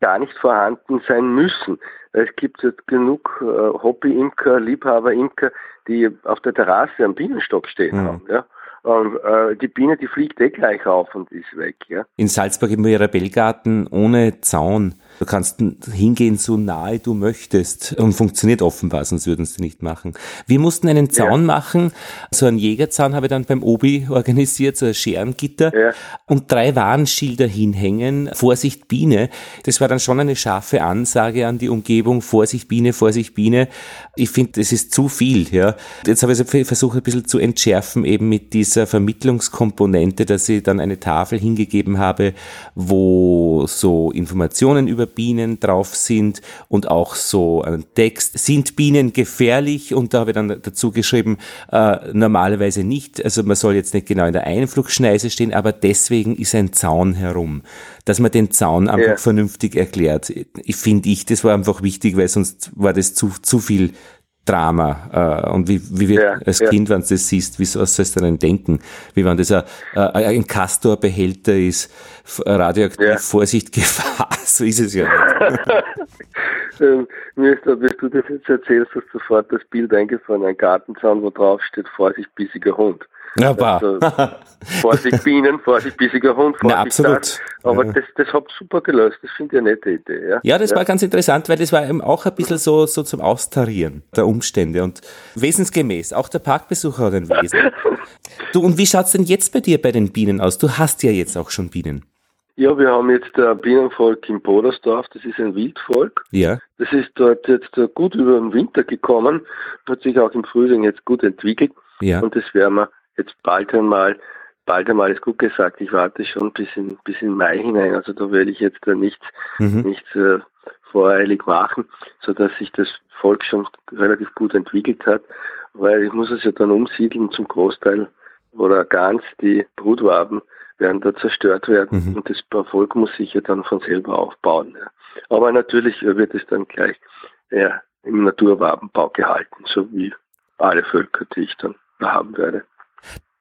gar nicht vorhanden sein müssen. Es gibt genug äh, Hobby-Imker, Liebhaber-Imker, die auf der Terrasse am Bienenstock stehen mhm. haben. Ja? Äh, die Biene, die fliegt eh gleich auf und ist weg. Ja? In Salzburg im Mirabellgarten ohne Zaun Du kannst hingehen, so nahe du möchtest. Und funktioniert offenbar, sonst würden sie nicht machen. Wir mussten einen Zaun ja. machen. So einen Jägerzaun habe ich dann beim Obi organisiert, so ein Scherengitter. Ja. Und drei Warnschilder hinhängen. Vorsicht Biene. Das war dann schon eine scharfe Ansage an die Umgebung. Vorsicht Biene, Vorsicht Biene. Ich finde, das ist zu viel. Ja. Jetzt habe ich versucht, ein bisschen zu entschärfen, eben mit dieser Vermittlungskomponente, dass ich dann eine Tafel hingegeben habe, wo so Informationen über Bienen drauf sind und auch so ein Text. Sind Bienen gefährlich? Und da habe ich dann dazu geschrieben, äh, normalerweise nicht. Also man soll jetzt nicht genau in der Einflugschneise stehen, aber deswegen ist ein Zaun herum. Dass man den Zaun einfach ja. vernünftig erklärt. Ich finde ich, das war einfach wichtig, weil sonst war das zu, zu viel Drama. Äh, und wie, wie wir ja, als ja. Kind, wenn du das siehst, wie was sollst du denn denken? Wie wenn das ein, äh, ein Castor-Behälter ist, radioaktiv, ja. Vorsicht, Gefahr, so ist es ja nicht. ähm, mir ist, bis du das jetzt erzählst, hast sofort das Bild eingefallen, ein Gartenzaun, wo drauf steht, Vorsicht, bissiger Hund. Ja, also, Vorsicht Bienen, Vorsicht bissiger Hund, Vorsicht Na, absolut. Das. Aber ja. das, das habt super gelöst, das finde ich eine nette Idee. Ja, ja das ja. war ganz interessant, weil das war eben auch ein bisschen so, so zum Austarieren der Umstände und wesensgemäß. Auch der Parkbesucher hat ein Wesen. du, und wie schaut's denn jetzt bei dir bei den Bienen aus? Du hast ja jetzt auch schon Bienen. Ja, wir haben jetzt ein Bienenvolk im Bodersdorf, das ist ein Wildvolk. Ja. Das ist dort jetzt gut über den Winter gekommen, hat sich auch im Frühling jetzt gut entwickelt. Ja. Und das werden wir jetzt bald einmal, bald einmal ist gut gesagt, ich warte schon bis in, bis in Mai hinein, also da werde ich jetzt nichts, mhm. nichts äh, voreilig machen, sodass sich das Volk schon relativ gut entwickelt hat, weil ich muss es ja dann umsiedeln zum Großteil oder ganz die Brutwaben werden da zerstört werden mhm. und das Volk muss sich ja dann von selber aufbauen. Ja. Aber natürlich wird es dann gleich ja, im Naturwabenbau gehalten, so wie alle Völker, die ich dann haben werde.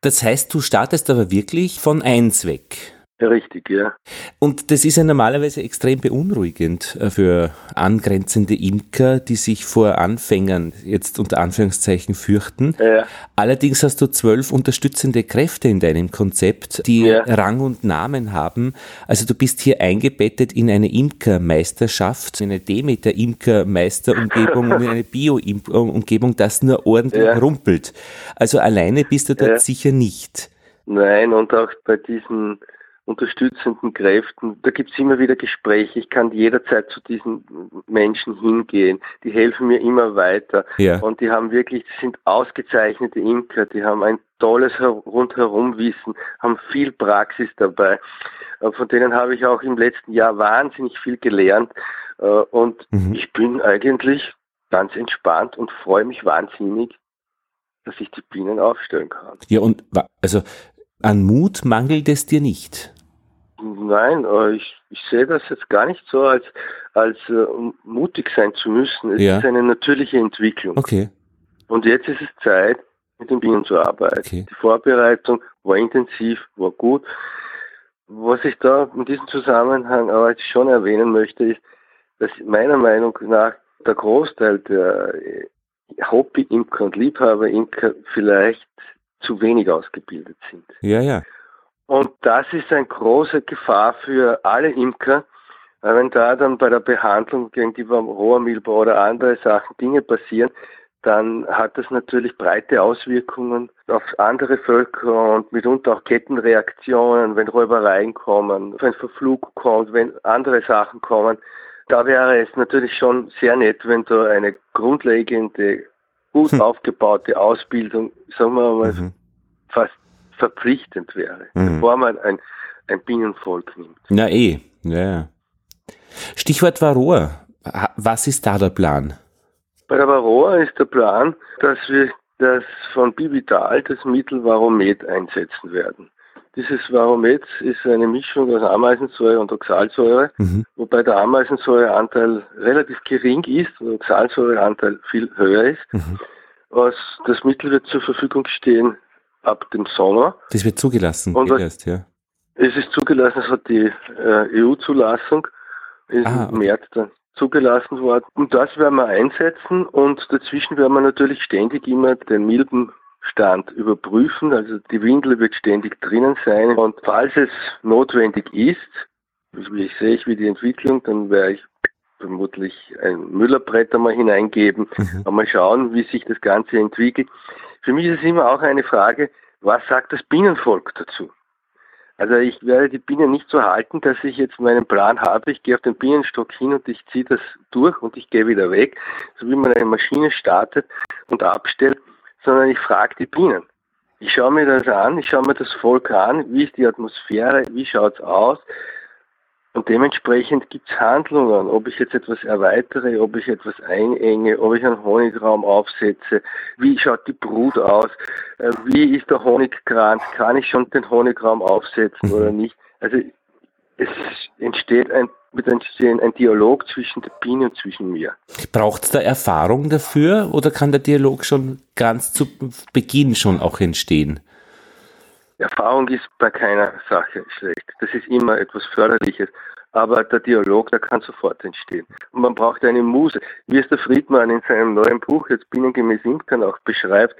Das heißt, du startest aber wirklich von eins weg. Richtig, ja. Und das ist ja normalerweise extrem beunruhigend äh, für angrenzende Imker, die sich vor Anfängern jetzt unter Anführungszeichen fürchten. Ja. Allerdings hast du zwölf unterstützende Kräfte in deinem Konzept, die Ja. Rang und Namen haben. Also du bist hier eingebettet in eine Imkermeisterschaft, in eine Demeter-Imkermeisterumgebung und in eine Bio-Umgebung, das nur ordentlich Ja. rumpelt. Also alleine bist du dort sicher nicht. Nein, und auch bei diesen unterstützenden Kräften, da gibt's immer wieder Gespräche. Ich kann jederzeit zu diesen Menschen hingehen. Die helfen mir immer weiter. Ja. Und die haben wirklich, die sind ausgezeichnete Imker, die haben ein tolles Her- Rundherumwissen, haben viel Praxis dabei. Äh, Von denen habe ich auch im letzten Jahr wahnsinnig viel gelernt. Äh, Und Mhm. ich bin eigentlich ganz entspannt und freue mich wahnsinnig, dass ich die Bienen aufstellen kann. Ja, und also an Mut mangelt es dir nicht. Nein, äh, ich, ich sehe das jetzt gar nicht so, als, als um mutig sein zu müssen. Es Ja. ist eine natürliche Entwicklung. Okay, Und jetzt ist es Zeit, mit den Bienen zu arbeiten. Okay. Die Vorbereitung war intensiv, war gut. Was ich da in diesem Zusammenhang aber jetzt schon erwähnen möchte, ist, dass meiner Meinung nach der Großteil der äh, Hobby-Imker und Liebhaber-Imker vielleicht zu wenig ausgebildet sind. ja, ja. Und das ist eine große Gefahr für alle Imker, weil wenn da dann bei der Behandlung gegen die Rohrmilbe oder andere Sachen Dinge passieren, dann hat das natürlich breite Auswirkungen auf andere Völker und mitunter auch Kettenreaktionen, wenn Räubereien kommen, wenn Verflug kommt, wenn andere Sachen kommen. Da wäre es natürlich schon sehr nett, wenn da eine grundlegende, gut Hm. aufgebaute Ausbildung, sagen wir mal, Mhm. fast verpflichtend wäre, Mhm. bevor man ein, ein Bienenvolk nimmt. Na eh, ja. Stichwort Varroa. Was ist da der Plan? Bei der Varroa ist der Plan, dass wir das von Bivital, das Mittel Varomet einsetzen werden. Dieses Varomet ist eine Mischung aus Ameisensäure und Oxalsäure, Mhm. wobei der Ameisensäureanteil relativ gering ist und der Oxalsäureanteil viel höher ist. Mhm. Was, das Mittel wird zur Verfügung stehen ab dem Sommer. Das wird zugelassen, Und erst, ja. Es ist zugelassen, es hat die äh, EU-Zulassung, ist Ah, im okay. März dann zugelassen worden. Und das werden wir einsetzen und dazwischen werden wir natürlich ständig immer den Milbenstand überprüfen. Also die Windel wird ständig drinnen sein und falls es notwendig ist, wie ich sehe ich wie die Entwicklung, dann werde ich vermutlich ein Müllerbrett einmal hineingeben, Mhm. einmal schauen, wie sich das Ganze entwickelt. Für mich ist es immer auch eine Frage, was sagt das Bienenvolk dazu? Also ich werde die Bienen nicht so halten, dass ich jetzt meinen Plan habe, ich gehe auf den Bienenstock hin und ich ziehe das durch und ich gehe wieder weg, so wie man eine Maschine startet und abstellt, sondern ich frage die Bienen. Ich schaue mir das an, ich schaue mir das Volk an, wie ist die Atmosphäre, wie schaut's aus und dementsprechend gibt's Handlungen, ob ich jetzt etwas erweitere, ob ich etwas einenge, ob ich einen Honigraum aufsetze, wie schaut die Brut aus, äh, wie ist der Honigkranz, kann ich schon den Honigraum aufsetzen oder nicht. Also es entsteht ein, entstehen ein Dialog zwischen der Biene und zwischen mir. Braucht es da Erfahrung dafür oder kann der Dialog schon ganz zu Beginn schon auch entstehen? Erfahrung ist bei keiner Sache schlecht. Das ist immer etwas Förderliches. Aber der Dialog, der kann sofort entstehen. Und man braucht eine Muse. Wie es der Friedmann in seinem neuen Buch, jetzt Bienengemäß Imkern, auch beschreibt,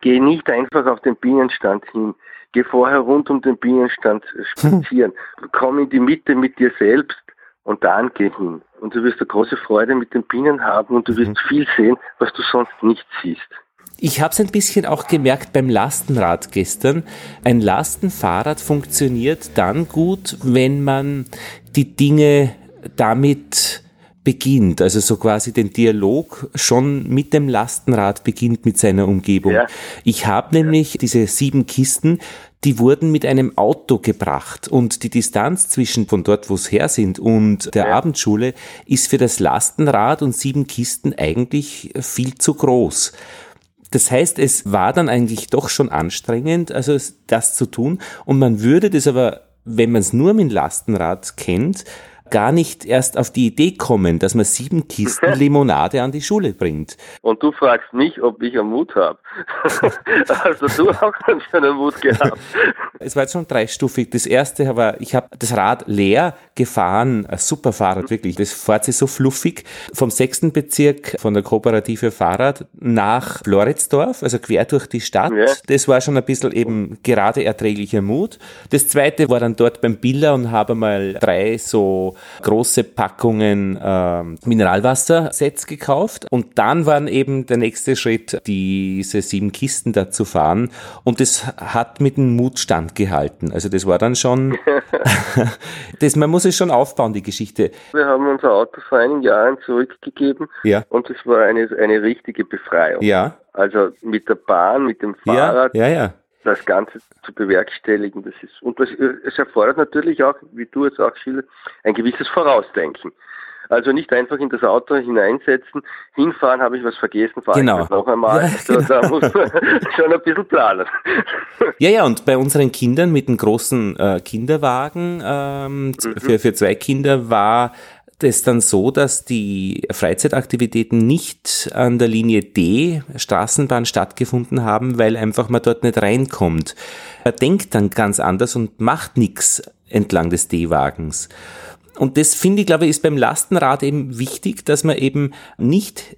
geh nicht einfach auf den Bienenstand hin. Geh vorher rund um den Bienenstand spazieren. Komm in die Mitte mit dir selbst und dann geh hin. Und du wirst eine große Freude mit den Bienen haben und du wirst viel sehen, was du sonst nicht siehst. Ich habe es ein bisschen auch gemerkt beim Lastenrad gestern. Ein Lastenfahrrad funktioniert dann gut, wenn man die Dinge damit beginnt, also so quasi den Dialog schon mit dem Lastenrad beginnt mit seiner Umgebung. Ja. Ich habe nämlich diese sieben Kisten, die wurden mit einem Auto gebracht und die Distanz zwischen von dort, wo es her sind und der Abendschule ist für das Lastenrad und sieben Kisten eigentlich viel zu groß. Das heißt, es war dann eigentlich doch schon anstrengend, also das zu tun. Und man würde das aber, wenn man es nur mit dem Lastenrad kennt, gar nicht erst auf die Idee kommen, dass man sieben Kisten Limonade an die Schule bringt. Und du fragst mich, ob ich einen Mut habe. also du auch schon einen Mut gehabt. Es war jetzt schon dreistufig. Das erste war, ich habe das Rad leer gefahren, ein super Fahrrad, wirklich. Das fährt sich so fluffig. Vom sechsten Bezirk von der Kooperative Fahrrad nach Floridsdorf, also quer durch die Stadt. Ja. Das war schon ein bisschen eben gerade erträglicher Mut. Das zweite war dann dort beim Biller und habe mal drei so große Packungen äh, Mineralwasser-Sets gekauft. Und dann waren eben der nächste Schritt, diese sieben Kisten da zu fahren. Und das hat mit dem Mut standgehalten. Also das war dann schon, das, man muss es schon aufbauen, die Geschichte. Wir haben unser Auto vor einigen Jahren zurückgegeben. Ja. Und es war eine, eine richtige Befreiung. Ja. Also mit der Bahn, mit dem Fahrrad. Ja, ja, ja das Ganze zu bewerkstelligen. Das ist, und das, es erfordert natürlich auch, wie du jetzt auch schilderst, ein gewisses Vorausdenken. Also nicht einfach in das Auto hineinsetzen, hinfahren, habe ich was vergessen, fahre genau. ich noch einmal. Ja, genau. Da muss man schon ein bisschen planen. Ja, ja, und bei unseren Kindern mit dem großen äh, Kinderwagen ähm, mhm. für, für zwei Kinder war es dann so, dass die Freizeitaktivitäten nicht an der Linie D Straßenbahn stattgefunden haben, weil einfach man dort nicht reinkommt. Er denkt dann ganz anders und macht nichts entlang des D-Wagens. Und das finde ich, glaube ich, ist beim Lastenrad eben wichtig, dass man eben nicht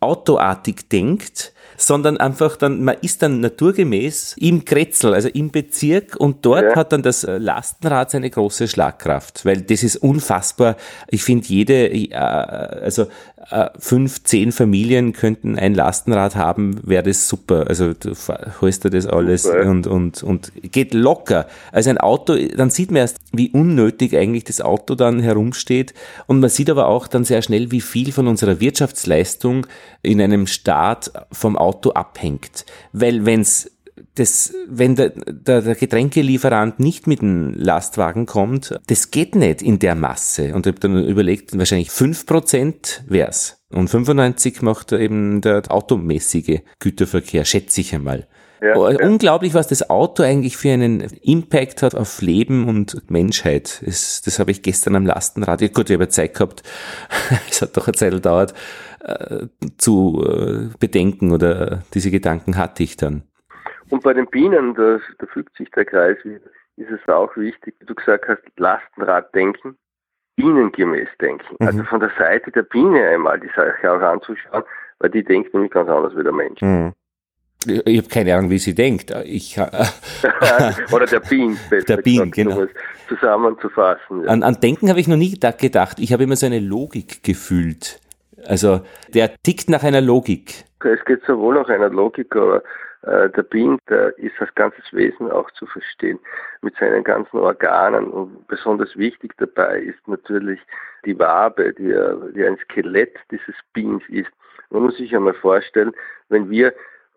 autoartig denkt, sondern einfach dann, man ist dann naturgemäß im Kretzel, also im Bezirk und dort ja. hat dann das Lastenrad seine große Schlagkraft, weil das ist unfassbar. Ich finde jede, äh, also äh, fünf, zehn Familien könnten ein Lastenrad haben, wäre das super. Also du holst dir das alles super. und, und, und geht locker. Also ein Auto, dann sieht man erst, wie unnötig eigentlich das Auto dann herumsteht und man sieht aber auch dann sehr schnell, wie viel von unserer Wirtschaftsleistung in einem Staat vom Auto abhängt. Weil wenn's das, wenn der, der, der Getränkelieferant nicht mit dem Lastwagen kommt, das geht nicht in der Masse. Und ich habe dann überlegt, wahrscheinlich fünf Prozent wär's. Und 95 macht eben der automäßige Güterverkehr, schätze ich einmal. Ja, oh, ja. Unglaublich, was das Auto eigentlich für einen Impact hat auf Leben und Menschheit. Das, das habe ich gestern am Lastenrad, gut, ich habe Zeit gehabt, es hat doch eine Zeit gedauert, äh, zu äh, bedenken oder diese Gedanken hatte ich dann. Und bei den Bienen, da, da fügt sich der Kreis wieder, ist es auch wichtig, wie du gesagt hast, Lastenrad denken, bienengemäß denken. Mhm. Also von der Seite der Biene einmal die Sache auch anzuschauen, weil die denkt nämlich ganz anders wie der Mensch. Mhm. Ich habe keine Ahnung, wie sie denkt. Ich, Oder der besser der Bienen, genau. zusammenzufassen. Ja. An, an Denken habe ich noch nie gedacht. Ich habe immer so eine Logik gefühlt. Also der tickt nach einer Logik. Es geht sowohl nach einer Logik, aber äh, der Bean, der ist als ganzes Wesen auch zu verstehen, mit seinen ganzen Organen. Und besonders wichtig dabei ist natürlich die Wabe, die, die ein Skelett dieses Beans ist. Man muss sich einmal vorstellen, wenn wir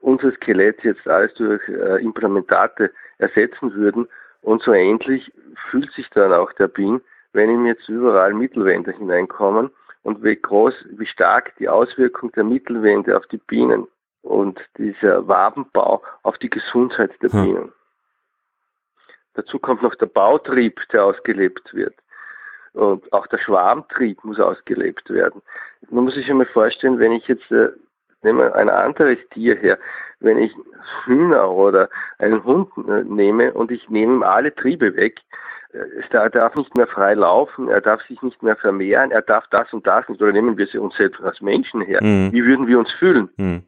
unser Skelett jetzt alles durch äh, Implementate ersetzen würden und so ähnlich fühlt sich dann auch der Bean, wenn ihm jetzt überall Mittelwände hineinkommen und wie groß, wie stark die Auswirkung der Mittelwände auf die Bienen und dieser Wabenbau auf die Gesundheit der hm. Bienen. Dazu kommt noch der Bautrieb, der ausgelebt wird. Und auch der Schwarmtrieb muss ausgelebt werden. Man muss sich einmal vorstellen, wenn ich jetzt, äh, nehme ein anderes Tier her, wenn ich Hühner oder einen Hund äh, nehme und ich nehme alle Triebe weg, äh, er darf nicht mehr frei laufen, er darf sich nicht mehr vermehren, er darf das und das nicht, oder nehmen wir sie uns selbst als Menschen her. Mhm. Wie würden wir uns fühlen? Mhm.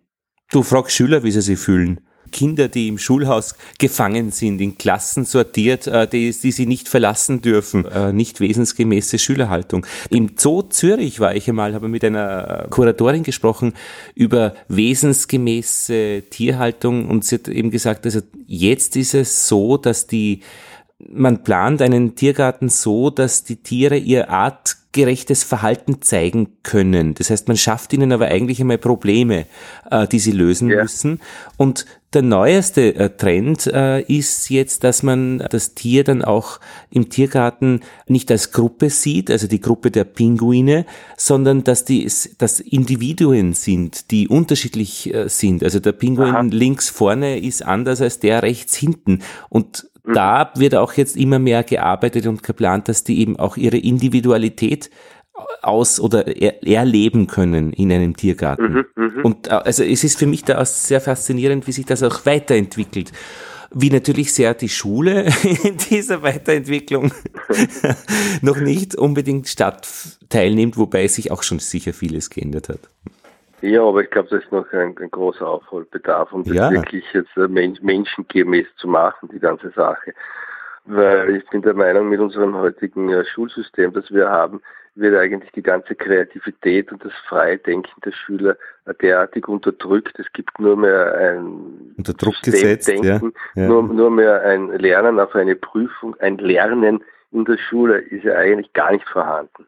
Du fragst Schüler, wie sie sich fühlen. Kinder, die im Schulhaus gefangen sind, in Klassen sortiert, äh, die, die sie nicht verlassen dürfen, äh, nicht wesensgemäße Schülerhaltung. Im Zoo Zürich war ich einmal, habe mit einer Kuratorin gesprochen über wesensgemäße Tierhaltung und sie hat eben gesagt, also jetzt ist es so, dass die man plant einen Tiergarten so, dass die Tiere ihr artgerechtes Verhalten zeigen können. Das heißt, man schafft ihnen aber eigentlich einmal Probleme, äh, die sie lösen ja. müssen. Und der neueste äh, Trend äh, ist jetzt, dass man das Tier dann auch im Tiergarten nicht als Gruppe sieht, also die Gruppe der Pinguine, sondern dass die dass Individuen sind, die unterschiedlich äh, sind. Also der Pinguin Aha. links vorne ist anders als der rechts hinten. Und mhm. da wird auch jetzt immer mehr gearbeitet und geplant, dass die eben auch ihre Individualität aus oder er, erleben können in einem Tiergarten. Mhm, mh. Und äh, also es ist für mich da auch sehr faszinierend, wie sich das auch weiterentwickelt. Wie natürlich sehr die Schule in dieser Weiterentwicklung noch nicht unbedingt statt teilnimmt, wobei sich auch schon sicher vieles geändert hat. Ja, aber ich glaube, das ist noch ein, ein großer Aufholbedarf, um das ja. wirklich jetzt äh, menschengemäß zu machen, die ganze Sache. Weil ich bin der Meinung, mit unserem heutigen äh, Schulsystem, das wir haben, wird eigentlich die ganze Kreativität und das freie Denken der Schüler derartig unterdrückt. Es gibt nur mehr ein unter Druck gesetzt, ja. ja. Nur, nur mehr ein Lernen auf eine Prüfung, ein Lernen in der Schule ist ja eigentlich gar nicht vorhanden.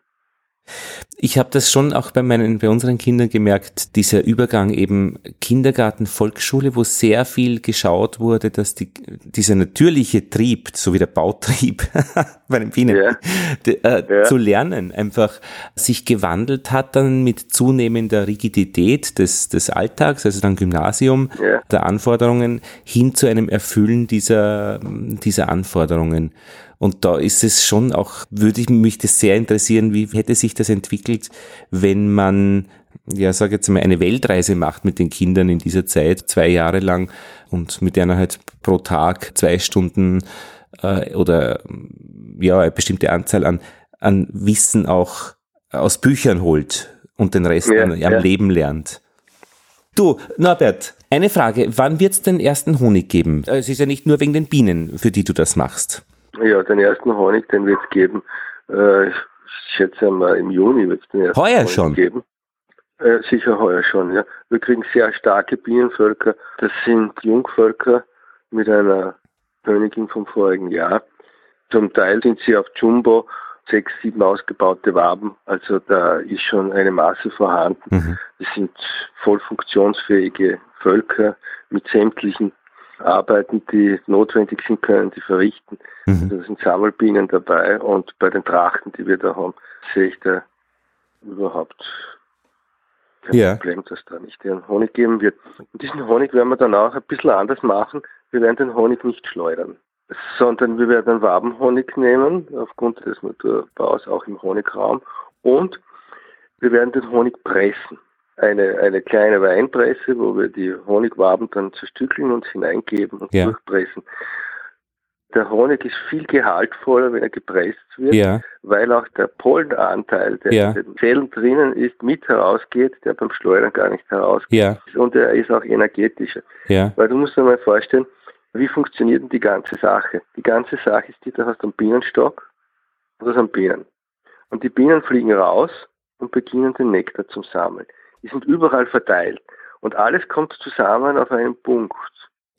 Ich habe das schon auch bei meinen, bei unseren Kindern gemerkt, dieser Übergang eben Kindergarten, Volksschule, wo sehr viel geschaut wurde, dass die, dieser natürliche Trieb, so wie der Bautrieb bei den Bienen, ja. äh, ja. zu lernen, einfach sich gewandelt hat dann mit zunehmender Rigidität des, des Alltags, also dann Gymnasium, ja. der Anforderungen, hin zu einem Erfüllen dieser, dieser Anforderungen. Und da ist es schon auch, würde ich mich das sehr interessieren, wie hätte sich das entwickelt, wenn man, ja, sage jetzt mal, eine Weltreise macht mit den Kindern in dieser Zeit, zwei Jahre lang und mit einer halt pro Tag zwei Stunden äh, oder ja, eine bestimmte Anzahl an, an Wissen auch aus Büchern holt und den Rest ja, am ja. Leben lernt. Du, Norbert, eine Frage. Wann wird es den ersten Honig geben? Es ist ja nicht nur wegen den Bienen, für die du das machst. Ja, den ersten Honig, den wird es geben. Äh, ich schätze mal im Juni wird es den ersten heuer Honig schon. geben. Äh, sicher heuer schon, ja. Wir kriegen sehr starke Bienenvölker. Das sind Jungvölker mit einer Königin vom vorigen Jahr. Zum Teil sind sie auf Jumbo sechs, sieben ausgebaute Waben. Also da ist schon eine Masse vorhanden. Mhm. Das sind voll funktionsfähige Völker mit sämtlichen Arbeiten, die notwendig sind, können die verrichten. Mhm. Also da sind Sammelbienen dabei und bei den Trachten, die wir da haben, sehe ich da überhaupt kein ja. Problem, dass da nicht den Honig geben wird. Und diesen Honig werden wir dann auch ein bisschen anders machen. Wir werden den Honig nicht schleudern, sondern wir werden Wabenhonig nehmen, aufgrund des Naturbaus auch im Honigraum. Und wir werden den Honig pressen eine, eine kleine Weinpresse, wo wir die Honigwaben dann zerstückeln und hineingeben und ja. durchpressen. Der Honig ist viel gehaltvoller, wenn er gepresst wird, ja. weil auch der Pollenanteil, der ja. in den Zellen drinnen ist, mit herausgeht, der beim Schleudern gar nicht herausgeht. Und er ist auch energetischer. Weil du musst dir mal vorstellen, wie funktioniert denn die ganze Sache? Die ganze Sache ist die, du hast einen Bienenstock und das sind Bienen. Und die Bienen fliegen raus und beginnen den Nektar zum Sammeln die sind überall verteilt. Und alles kommt zusammen auf einen Punkt.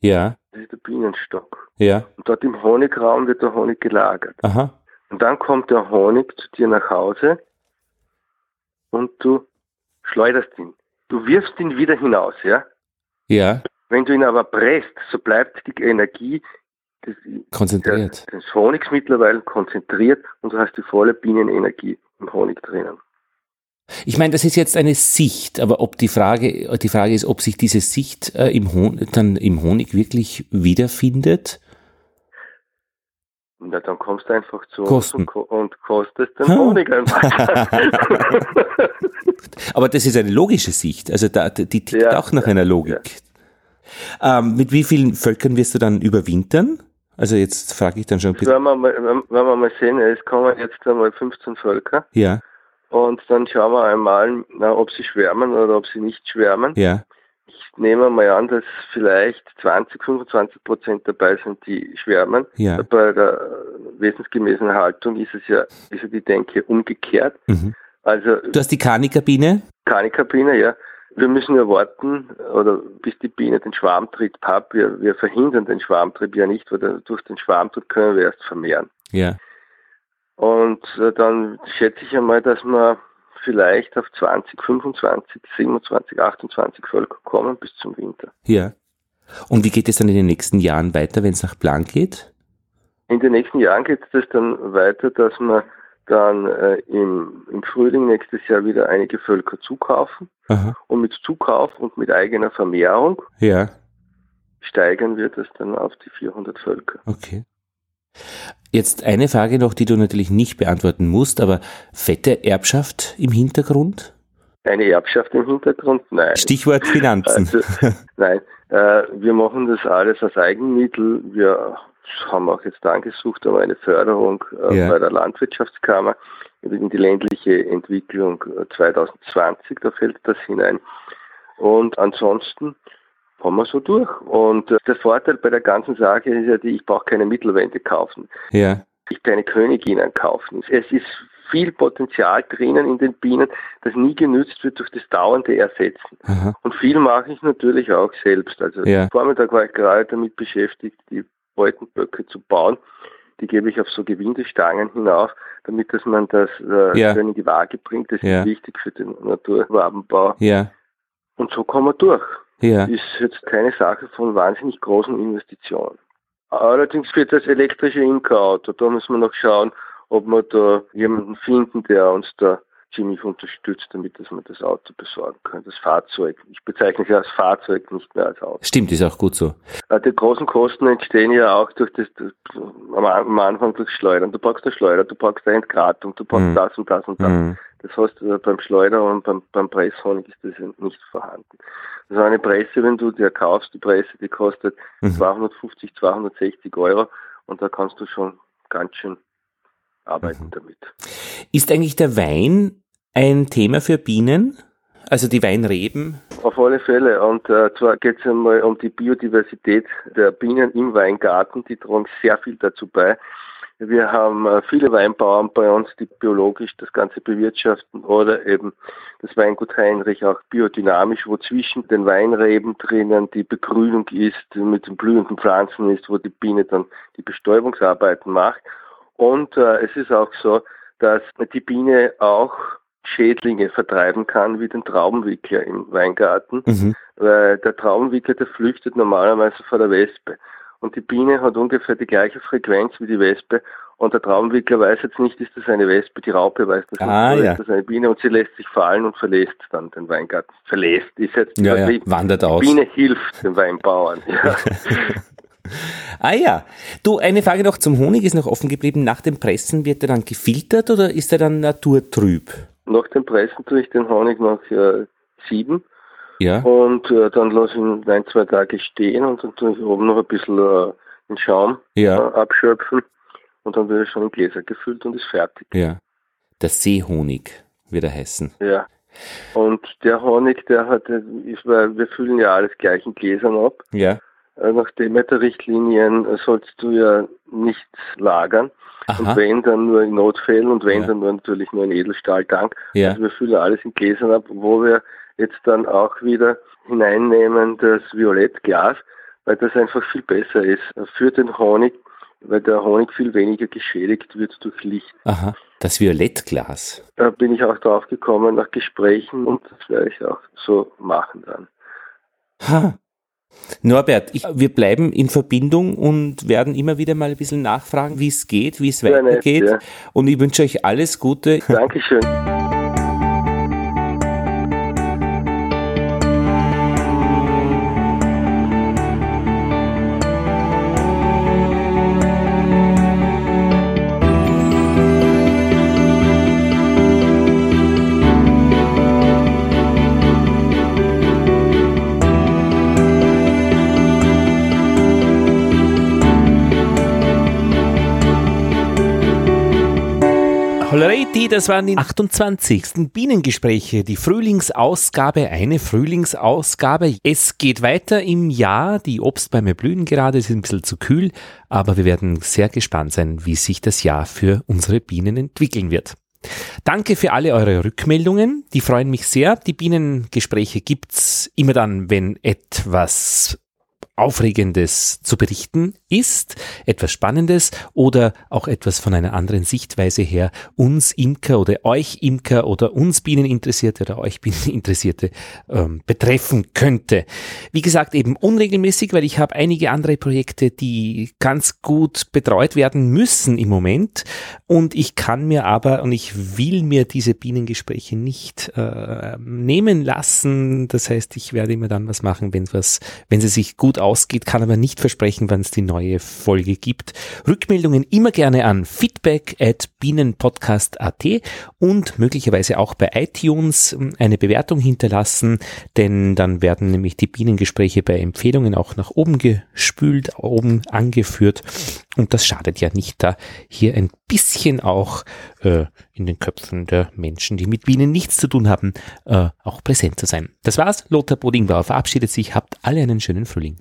Ja. Das ist der Bienenstock. Ja. Und dort im Honigraum wird der Honig gelagert. Aha. Und dann kommt der Honig zu dir nach Hause und du schleuderst ihn. Du wirfst ihn wieder hinaus, ja? Ja. Wenn du ihn aber presst, so bleibt die Energie des, konzentriert. des Honigs mittlerweile konzentriert und du hast die volle Bienenenergie im Honig drinnen. Ich meine, das ist jetzt eine Sicht, aber ob die Frage, die Frage ist, ob sich diese Sicht äh, im Honig, dann im Honig wirklich wiederfindet. Na, dann kommst du einfach zu Kosten. uns und, und kostest den Honig einfach. aber das ist eine logische Sicht, also da, die tickt ja, auch nach einer Logik. Ja. Ähm, mit wie vielen Völkern wirst du dann überwintern? Also jetzt frage ich dann schon ein bisschen. Wenn wir mal, wenn, wenn wir mal sehen, es kommen jetzt einmal 15 Völker. Ja. Und dann schauen wir einmal, na, ob sie schwärmen oder ob sie nicht schwärmen. Ja. Ich nehme mal an, dass vielleicht 20, 25 Prozent dabei sind, die schwärmen. Ja. Bei der wesensgemäßen Haltung ist es ja, ist ja die Denke umgekehrt. Mhm. Also, du hast die Kanikabine? Kanikabine, ja. Wir müssen ja warten, oder bis die Biene den Schwarmtrieb hat. Wir, wir verhindern den Schwarmtrieb ja nicht, weil durch den Schwarmtrieb können wir erst vermehren. Ja. Und äh, dann schätze ich einmal, dass wir vielleicht auf 20, 25, 27, 28 Völker kommen bis zum Winter. Ja. Und wie geht es dann in den nächsten Jahren weiter, wenn es nach Plan geht? In den nächsten Jahren geht es dann weiter, dass wir dann äh, im, im Frühling nächstes Jahr wieder einige Völker zukaufen. Aha. Und mit Zukauf und mit eigener Vermehrung ja. steigern wir das dann auf die 400 Völker. Okay. Jetzt eine Frage noch, die du natürlich nicht beantworten musst, aber fette Erbschaft im Hintergrund? Eine Erbschaft im Hintergrund? Nein. Stichwort Finanzen. Also, nein, äh, wir machen das alles als Eigenmittel. Wir haben auch jetzt angesucht um eine Förderung äh, ja. bei der Landwirtschaftskammer in die ländliche Entwicklung 2020, äh, da fällt das hinein. Und ansonsten kommen wir so durch. Und äh, der Vorteil bei der ganzen Sache ist ja, die, ich brauche keine Mittelwände kaufen. Ja. Ich keine Königinnen kaufen. Es ist viel Potenzial drinnen in den Bienen, das nie genützt wird durch das dauernde Ersetzen. Aha. Und viel mache ich natürlich auch selbst. Also ja. Vormittag war ich gerade damit beschäftigt, die Beutenböcke zu bauen. Die gebe ich auf so Gewindestangen hinauf, damit dass man das äh, ja. in die Waage bringt. Das ja. ist wichtig für den Naturwabenbau. Ja. Und so kommen wir durch. Ja. Ist jetzt keine Sache von wahnsinnig großen Investitionen. Allerdings für das elektrische Imkerauto, da müssen wir noch schauen, ob wir da jemanden finden, der uns da ziemlich unterstützt, damit dass wir das Auto besorgen können. Das Fahrzeug. Ich bezeichne es als Fahrzeug, nicht mehr als Auto. Stimmt, ist auch gut so. Äh, die großen Kosten entstehen ja auch durch das, das am Anfang durch Schleudern. Du brauchst eine Schleuder, du brauchst eine Entgratung, du brauchst mhm. das und das und das. Mhm. Das heißt, äh, beim Schleuder und beim, beim Presshonig ist das nicht vorhanden. Also eine Presse, wenn du dir kaufst, die Presse, die kostet mhm. 250, 260 Euro und da kannst du schon ganz schön arbeiten mhm. damit. Ist eigentlich der Wein ein Thema für Bienen? Also die Weinreben? Auf alle Fälle. Und äh, zwar geht es einmal um die Biodiversität der Bienen im Weingarten. Die tragen sehr viel dazu bei. Wir haben äh, viele Weinbauern bei uns, die biologisch das Ganze bewirtschaften oder eben das Weingut Heinrich auch biodynamisch, wo zwischen den Weinreben drinnen die Begrünung ist, mit den blühenden Pflanzen ist, wo die Biene dann die Bestäubungsarbeiten macht. Und äh, es ist auch so, dass die Biene auch Schädlinge vertreiben kann, wie den Traubenwickler im Weingarten. Mhm. Weil der Traubenwickler, der flüchtet normalerweise vor der Wespe. Und die Biene hat ungefähr die gleiche Frequenz wie die Wespe. Und der Traumwickler weiß jetzt nicht, ist das eine Wespe, die Raupe weiß das ah, nicht, ja. ist das eine Biene und sie lässt sich fallen und verlässt dann den Weingarten. Verlässt ist jetzt ja, ja. wandert aus. Die Biene hilft den Weinbauern. Ja. ah ja. Du, eine Frage noch zum Honig ist noch offen geblieben. Nach dem Pressen wird er dann gefiltert oder ist er dann naturtrüb? Nach dem Pressen tue ich den Honig noch äh, sieben. Ja. Und äh, dann lasse ich ihn ein, zwei Tage stehen und dann tue ich oben noch ein bisschen äh, den Schaum ja. äh, abschöpfen. Und dann wird er schon in Gläser gefüllt und ist fertig. Ja. Der Seehonig wird er heißen. Ja. Und der Honig, der hat, ist, weil wir füllen ja alles gleich in Gläsern ab. Ja. Nach Demeter-Richtlinien sollst du ja nichts lagern. Aha. Und wenn, dann nur in Notfällen und wenn, ja. dann nur natürlich nur in Edelstahltank. Ja. Also wir füllen alles in Gläsern ab, wo wir jetzt dann auch wieder hineinnehmen das Violettglas, weil das einfach viel besser ist für den Honig, weil der Honig viel weniger geschädigt wird durch Licht. Aha, das Violettglas. Da bin ich auch drauf gekommen nach Gesprächen und das werde ich auch so machen dann. Ha, Norbert, ich, wir bleiben in Verbindung und werden immer wieder mal ein bisschen nachfragen, wie es geht, wie es weitergeht. Nett, ja. Und ich wünsche euch alles Gute. Dankeschön. Hollerei, das waren die 28. Bienengespräche, die Frühlingsausgabe, eine Frühlingsausgabe. Es geht weiter im Jahr, die Obstbäume blühen gerade, ist ein bisschen zu kühl, aber wir werden sehr gespannt sein, wie sich das Jahr für unsere Bienen entwickeln wird. Danke für alle eure Rückmeldungen, die freuen mich sehr. Die Bienengespräche gibt's immer dann, wenn etwas Aufregendes zu berichten ist, etwas Spannendes oder auch etwas von einer anderen Sichtweise her uns Imker oder euch Imker oder uns Bieneninteressierte oder euch Bieneninteressierte ähm, betreffen könnte. Wie gesagt, eben unregelmäßig, weil ich habe einige andere Projekte, die ganz gut betreut werden müssen im Moment und ich kann mir aber und ich will mir diese Bienengespräche nicht äh, nehmen lassen. Das heißt, ich werde immer dann was machen, wenn was, wenn sie sich gut aus ausgeht, kann aber nicht versprechen, wann es die neue Folge gibt. Rückmeldungen immer gerne an feedback at bienenpodcast.at und möglicherweise auch bei iTunes ähm, eine Bewertung hinterlassen, denn dann werden nämlich die Bienengespräche bei Empfehlungen auch nach oben gespült, oben angeführt und das schadet ja nicht, da hier ein bisschen auch äh, in den Köpfen der Menschen, die mit Bienen nichts zu tun haben, äh, auch präsent zu sein. Das war's. Lothar Bodingbauer verabschiedet sich. Habt alle einen schönen Frühling.